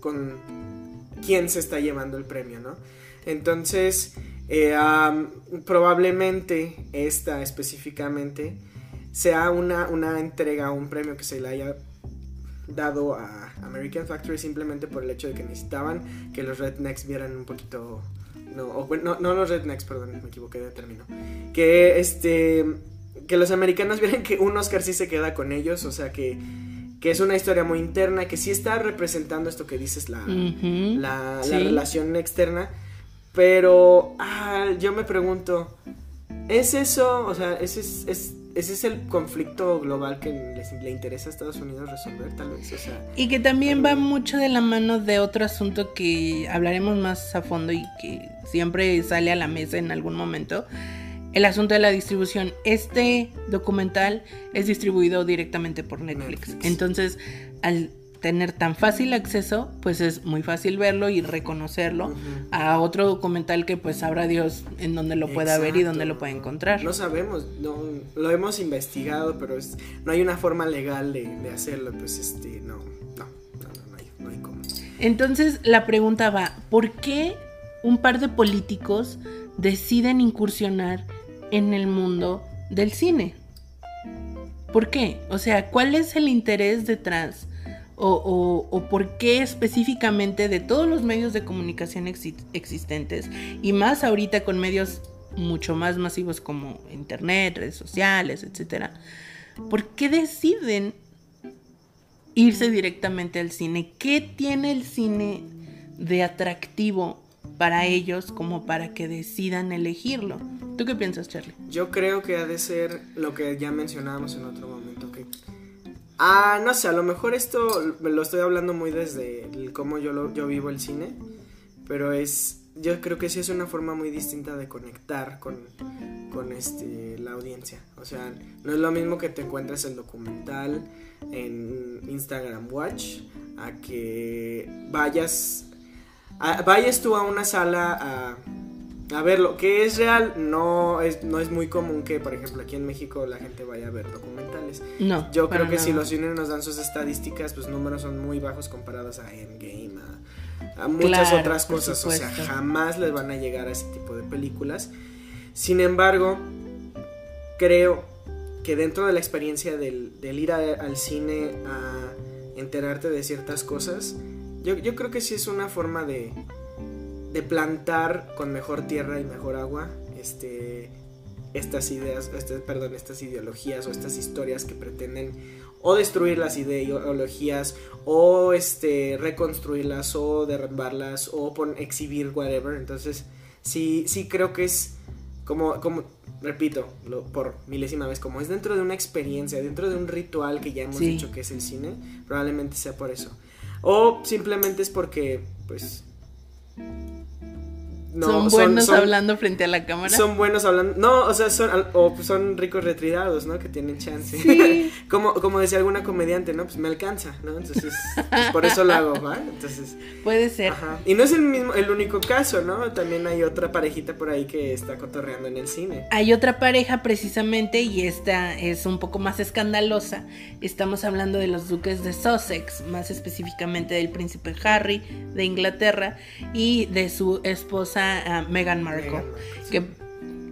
con quién se está llevando el premio, ¿no? Entonces, eh, probablemente esta específicamente sea una, una entrega, un premio que se le haya dado a American Factory simplemente por el hecho de que necesitaban que los rednecks vieran un poquito no, o no, no los rednecks, perdón, me equivoqué de término. Que este que los americanos vieran que un Oscar sí se queda con ellos, o sea que que es una historia muy interna, que sí está representando esto que dices la la, la Sí. relación externa, pero ah, yo me pregunto, ¿es eso? O sea, ¿ese es, es- ese es el conflicto global que le interesa a Estados Unidos resolver, tal vez? O sea, Y que también va mucho de la mano de otro asunto que hablaremos más a fondo y que siempre sale a la mesa en algún momento. El asunto de la distribución. Este documental es distribuido directamente por Netflix. Netflix. Entonces, al tener tan fácil acceso, pues es muy fácil verlo y reconocerlo a otro documental que pues sabrá Dios en dónde lo pueda ver y dónde lo pueda encontrar. no sabemos, no, lo hemos investigado, pero es- no hay una forma legal de, de hacerlo, pues este, no, no, no, no, no hay, no hay cómo. Entonces la pregunta va, ¿por qué un par de políticos deciden incursionar en el mundo del cine? ¿Por qué? O sea, ¿cuál es el interés detrás? O, o- o por qué específicamente de todos los medios de comunicación exi- existentes y más ahorita con medios mucho más masivos como internet, redes sociales, etcétera? ¿Por qué deciden irse directamente al cine. ¿Qué tiene el cine de atractivo para ellos como para que decidan elegirlo? ¿Tú qué piensas, Charlie? Yo creo que ha de ser lo que ya mencionábamos en otro momento, que... Ah, no sé, a lo mejor esto lo estoy hablando muy desde el cómo yo, lo, yo vivo el cine, pero es, yo creo que sí es una forma muy distinta de conectar con, con este, la audiencia. O sea, no es lo mismo que te encuentres el documental en Instagram Watch a que vayas, vayas tú a una sala a a ver, lo que es real no es, no es muy común que, por ejemplo, aquí en México la gente vaya a ver documentales. No. Yo creo que si los cines nos dan sus estadísticas, pues números son muy bajos comparados a Endgame, a, a muchas otras cosas. O sea, jamás les van a llegar a ese tipo de películas. Sin embargo, creo que dentro de la experiencia del, ir al cine a enterarte de ciertas cosas, yo, yo creo que sí es una forma de de plantar con mejor tierra y mejor agua este, estas ideas, este, perdón, estas ideologías o estas historias que pretenden o destruir las ideologías o este, reconstruirlas o derrumbarlas o exhibir whatever. Entonces, sí, sí creo que es como, como repito, lo, por milésima vez, como es dentro de una experiencia, dentro de un ritual que ya hemos dicho que es el cine, probablemente sea por eso. O simplemente es porque, pues, son buenos hablando frente a la cámara. Son buenos hablando. No, o sea, son, o son ricos retirados, ¿no? Que tienen chance. como, como decía alguna comediante, ¿no? Pues me alcanza, ¿no? Entonces, pues, por eso lo hago, ¿va? Entonces. Puede ser. Y no es el mismo, el único caso, ¿no? También hay otra parejita por ahí que está cotorreando en el cine. Hay otra pareja precisamente, y esta es un poco más escandalosa. Estamos hablando de los duques de Sussex, más específicamente del príncipe Harry de Inglaterra y de su esposa Meghan Markle, que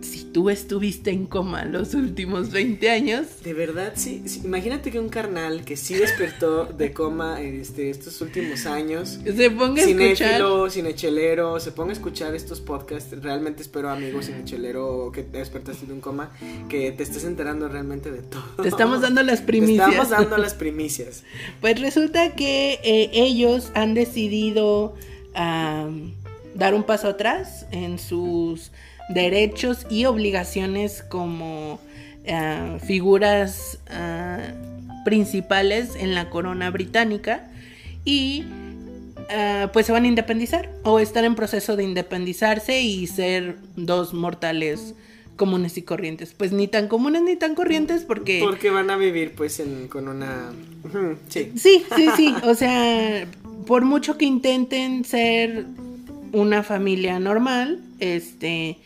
si tú estuviste en coma los últimos 20 años. De verdad, sí. Imagínate que un carnal que sí despertó de coma este, estos últimos años. Se ponga a escuchar. cinechelero, se ponga a escuchar estos podcasts. Realmente espero, amigo cinechelero, que te despertaste de un coma, que te estés enterando realmente de todo. Te estamos dando las primicias. Te estamos dando las primicias. pues resulta que eh, ellos han decidido dar un paso atrás en sus derechos y obligaciones como eh, figuras eh, principales en la corona británica y eh, pues se van a independizar o estar en proceso de independizarse y ser dos mortales comunes y corrientes. Pues ni tan comunes ni tan corrientes porque... Porque van a vivir pues con una... Sí. Sí, sí, sí. O sea, por mucho que intenten ser una familia normal, este,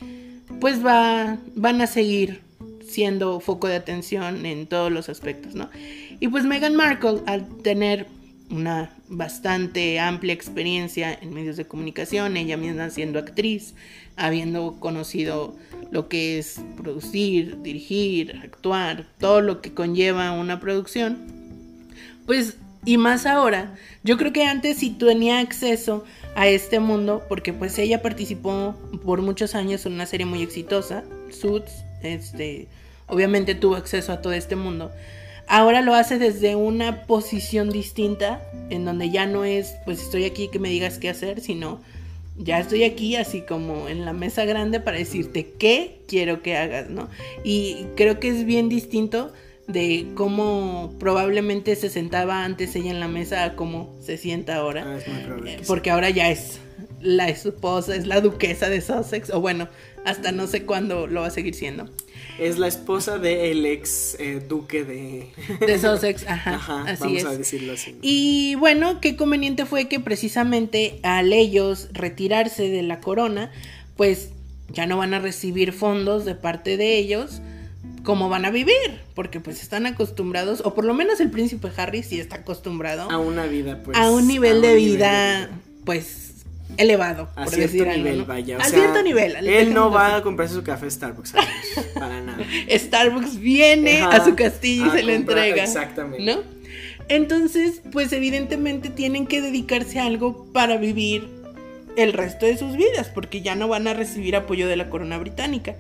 pues va, van a seguir siendo foco de atención en todos los aspectos, ¿no? Y pues Meghan Markle, al tener una bastante amplia experiencia en medios de comunicación, ella misma siendo actriz, habiendo conocido lo que es producir, dirigir, actuar, todo lo que conlleva una producción, pues y más ahora, yo creo que antes sí tenía acceso a este mundo porque pues ella participó por muchos años en una serie muy exitosa, Suits, este, obviamente tuvo acceso a todo este mundo. Ahora lo hace desde una posición distinta, en donde ya no es, pues estoy aquí que me digas qué hacer, sino ya estoy aquí así como en la mesa grande para decirte qué quiero que hagas, ¿no? Y creo que es bien distinto de cómo probablemente se sentaba antes ella en la mesa a cómo se sienta ahora. Ah, eh, porque ahora ya es la esposa, es la duquesa de Sussex, o bueno, hasta no sé cuándo lo va a seguir siendo. Es la esposa del ex eh, duque de... de Sussex, ajá, así vamos a decirlo así. Y bueno, qué conveniente fue que precisamente al ellos retirarse de la corona, pues ya no van a recibir fondos de parte de ellos, cómo van a vivir, porque pues están acostumbrados, o por lo menos el príncipe Harry sí está acostumbrado a una vida, pues. A un nivel, de, vida, pues elevado, a por cierto nivel, vaya. a cierto nivel. Él no va a comprarse su café Starbucks, para nada. Starbucks viene a su castillo y se le entrega. Exactamente. ¿No? Entonces, pues evidentemente tienen que dedicarse a algo para vivir el resto de sus vidas, porque ya no van a recibir apoyo de la corona británica.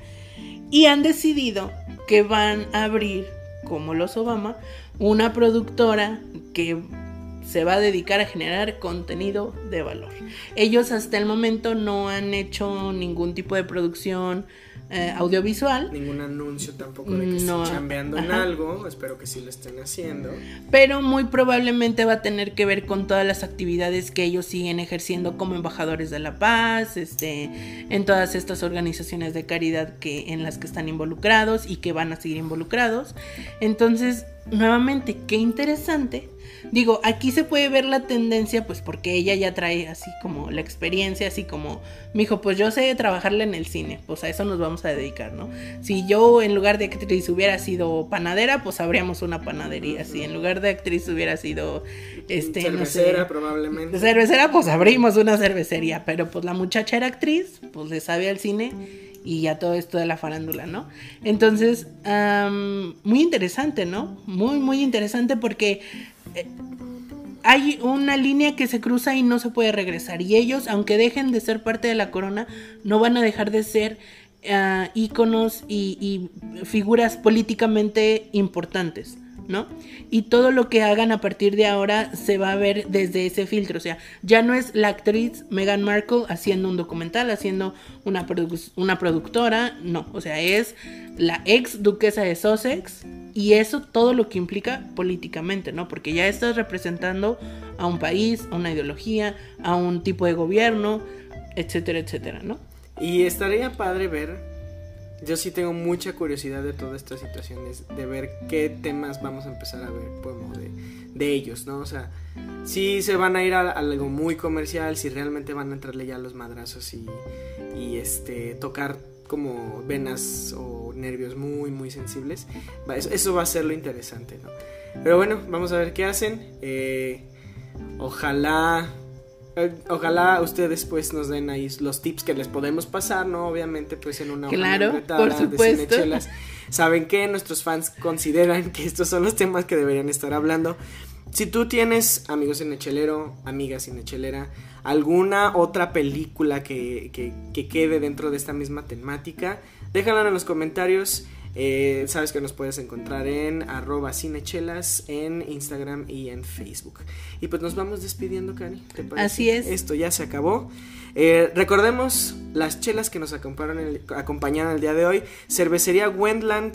Y han decidido que van a abrir, como los Obama, una productora que se va a dedicar a generar contenido de valor. Ellos hasta el momento no han hecho ningún tipo de producción eh, audiovisual. Ningún anuncio tampoco de que estén chambeando en algo. Espero que sí lo estén haciendo. Pero muy probablemente va a tener que ver con todas las actividades que ellos siguen ejerciendo como embajadores de la paz, este, en todas estas organizaciones de caridad que, en las que están involucrados y que van a seguir involucrados. Entonces, nuevamente, qué interesante Digo, aquí se puede ver la tendencia, pues porque ella ya trae así como la experiencia, así como, me dijo, pues yo sé trabajarla en el cine, pues a eso nos vamos a dedicar, ¿no? Si yo en lugar de actriz hubiera sido panadera, pues habríamos una panadería. Si en lugar de actriz hubiera sido, este, cervecera, probablemente. Cervecera, pues abrimos una cervecería, pero pues la muchacha era actriz, pues le sabe al cine y ya todo esto de la farándula, ¿no? Entonces, muy interesante, ¿no? Muy, muy interesante porque eh, hay una línea que se cruza y no se puede regresar. Y ellos, aunque dejen de ser parte de la corona, no van a dejar de ser uh, íconos y figuras políticamente importantes. ¿No? Y todo lo que hagan a partir de ahora se va a ver desde ese filtro, o sea, ya no es la actriz Meghan Markle haciendo un documental, haciendo una, una productora, no, o sea, es la ex duquesa de Sussex y eso todo lo que implica políticamente, ¿no? Porque ya estás representando a un país, a una ideología, a un tipo de gobierno, etcétera, etcétera, ¿no? Y estaría padre ver yo sí tengo mucha curiosidad de todas estas situaciones, de ver qué temas vamos a empezar a ver como de, de ellos, ¿no? O sea, si se van a ir a, algo muy comercial, si realmente van a entrarle ya los madrazos y, y este, tocar como venas o nervios muy, muy sensibles. Eso, eso, va a ser lo interesante, ¿no? Pero bueno, vamos a ver qué hacen. Eh, ojalá ojalá ustedes pues nos den ahí los tips que les podemos pasar, ¿no? Obviamente pues en una claro, por supuesto. de Saben que nuestros fans consideran que estos son los temas que deberían estar hablando. Si tú tienes amigos cinechelero, amigas cinechelera, alguna otra película que, que, que quede dentro de esta misma temática, déjala en los comentarios. Eh, sabes que nos puedes encontrar en arroba cinechelas en Instagram y en Facebook. Y pues nos vamos despidiendo, Cari. Así es. Esto ya se acabó. Eh, recordemos las chelas que nos acompañaron el, acompañaron el día de hoy. Cervecería Wendland,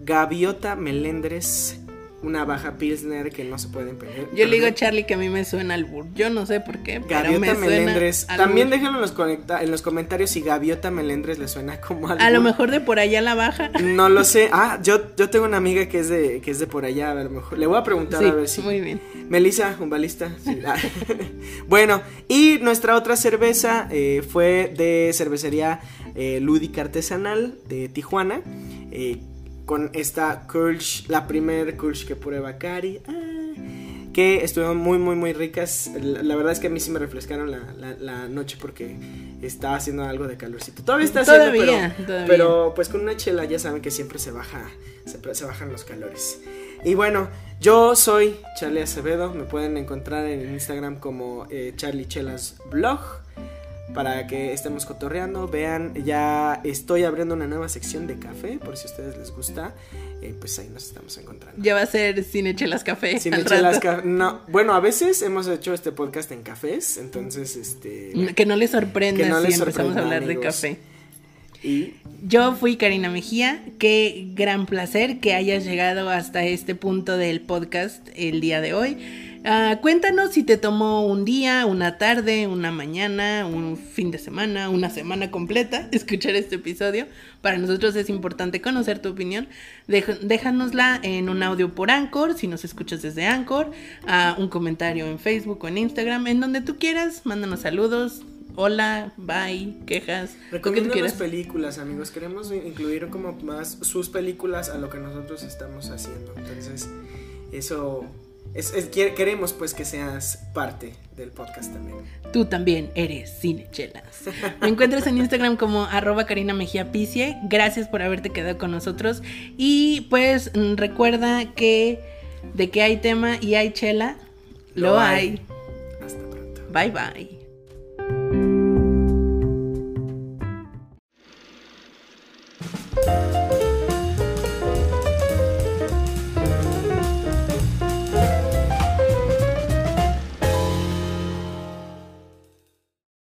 Gaviota Melendres, una baja pilsner que no se pueden perder. Yo le digo a Charlie que a mí me suena al bur. Yo no sé por qué, pero me Melendres. También déjenlo en los, en los comentarios si Gaviota Melendres le suena como algo. A lo mejor de por allá la baja. No lo sé. Ah, yo, yo tengo una amiga que es de que es de por allá, a lo mejor. Le voy a preguntar a ver si. Muy bien. Melissa, un balista. Ah. bueno, y nuestra otra cerveza eh, fue de cervecería eh, lúdica artesanal de Tijuana. Eh, con esta Kulch, la primer Kulch que prueba Cari. Ah, que estuvieron muy, muy, muy ricas. La, verdad es que a mí sí me refrescaron la, noche porque estaba haciendo algo de calorcito. Todavía está haciendo, pero, pero pues con una chela ya saben que siempre se baja, se, se bajan los calores. Y bueno, yo soy Charlie Acevedo. Me pueden encontrar en Instagram como eh, Charlie Chelas Blog para que estemos cotorreando. Vean, ya estoy abriendo una nueva sección de café, por si a ustedes les gusta. Eh, pues ahí nos estamos encontrando. Ya va a ser Cinechelas Café. Cinechelas Café. No, bueno, a veces hemos hecho este podcast en cafés, entonces este. Que no les sorprenda si empezamos a hablar de café. Y yo fui Karina Mejía, qué gran placer que hayas llegado hasta este punto del podcast el día de hoy. Ah, cuéntanos si te tomó un día, una tarde, una mañana, un fin de semana, una semana completa escuchar este episodio. Para nosotros es importante conocer tu opinión. déjanosla en un audio por Anchor, si nos escuchas desde Anchor, uh, un comentario en Facebook o en Instagram, en donde tú quieras. Mándanos saludos, hola, bye, quejas. Recomiendo las películas, amigos. Queremos incluir como más sus películas a lo que nosotros estamos haciendo. Entonces, eso queremos pues que seas parte del podcast también. Tú también eres Cinechelas. Me encuentras en Instagram como arroba Karina Mejía Picie. Gracias por haberte quedado con nosotros. Y pues recuerda que de que hay tema y hay chela, lo, hay. Hasta pronto. Bye bye.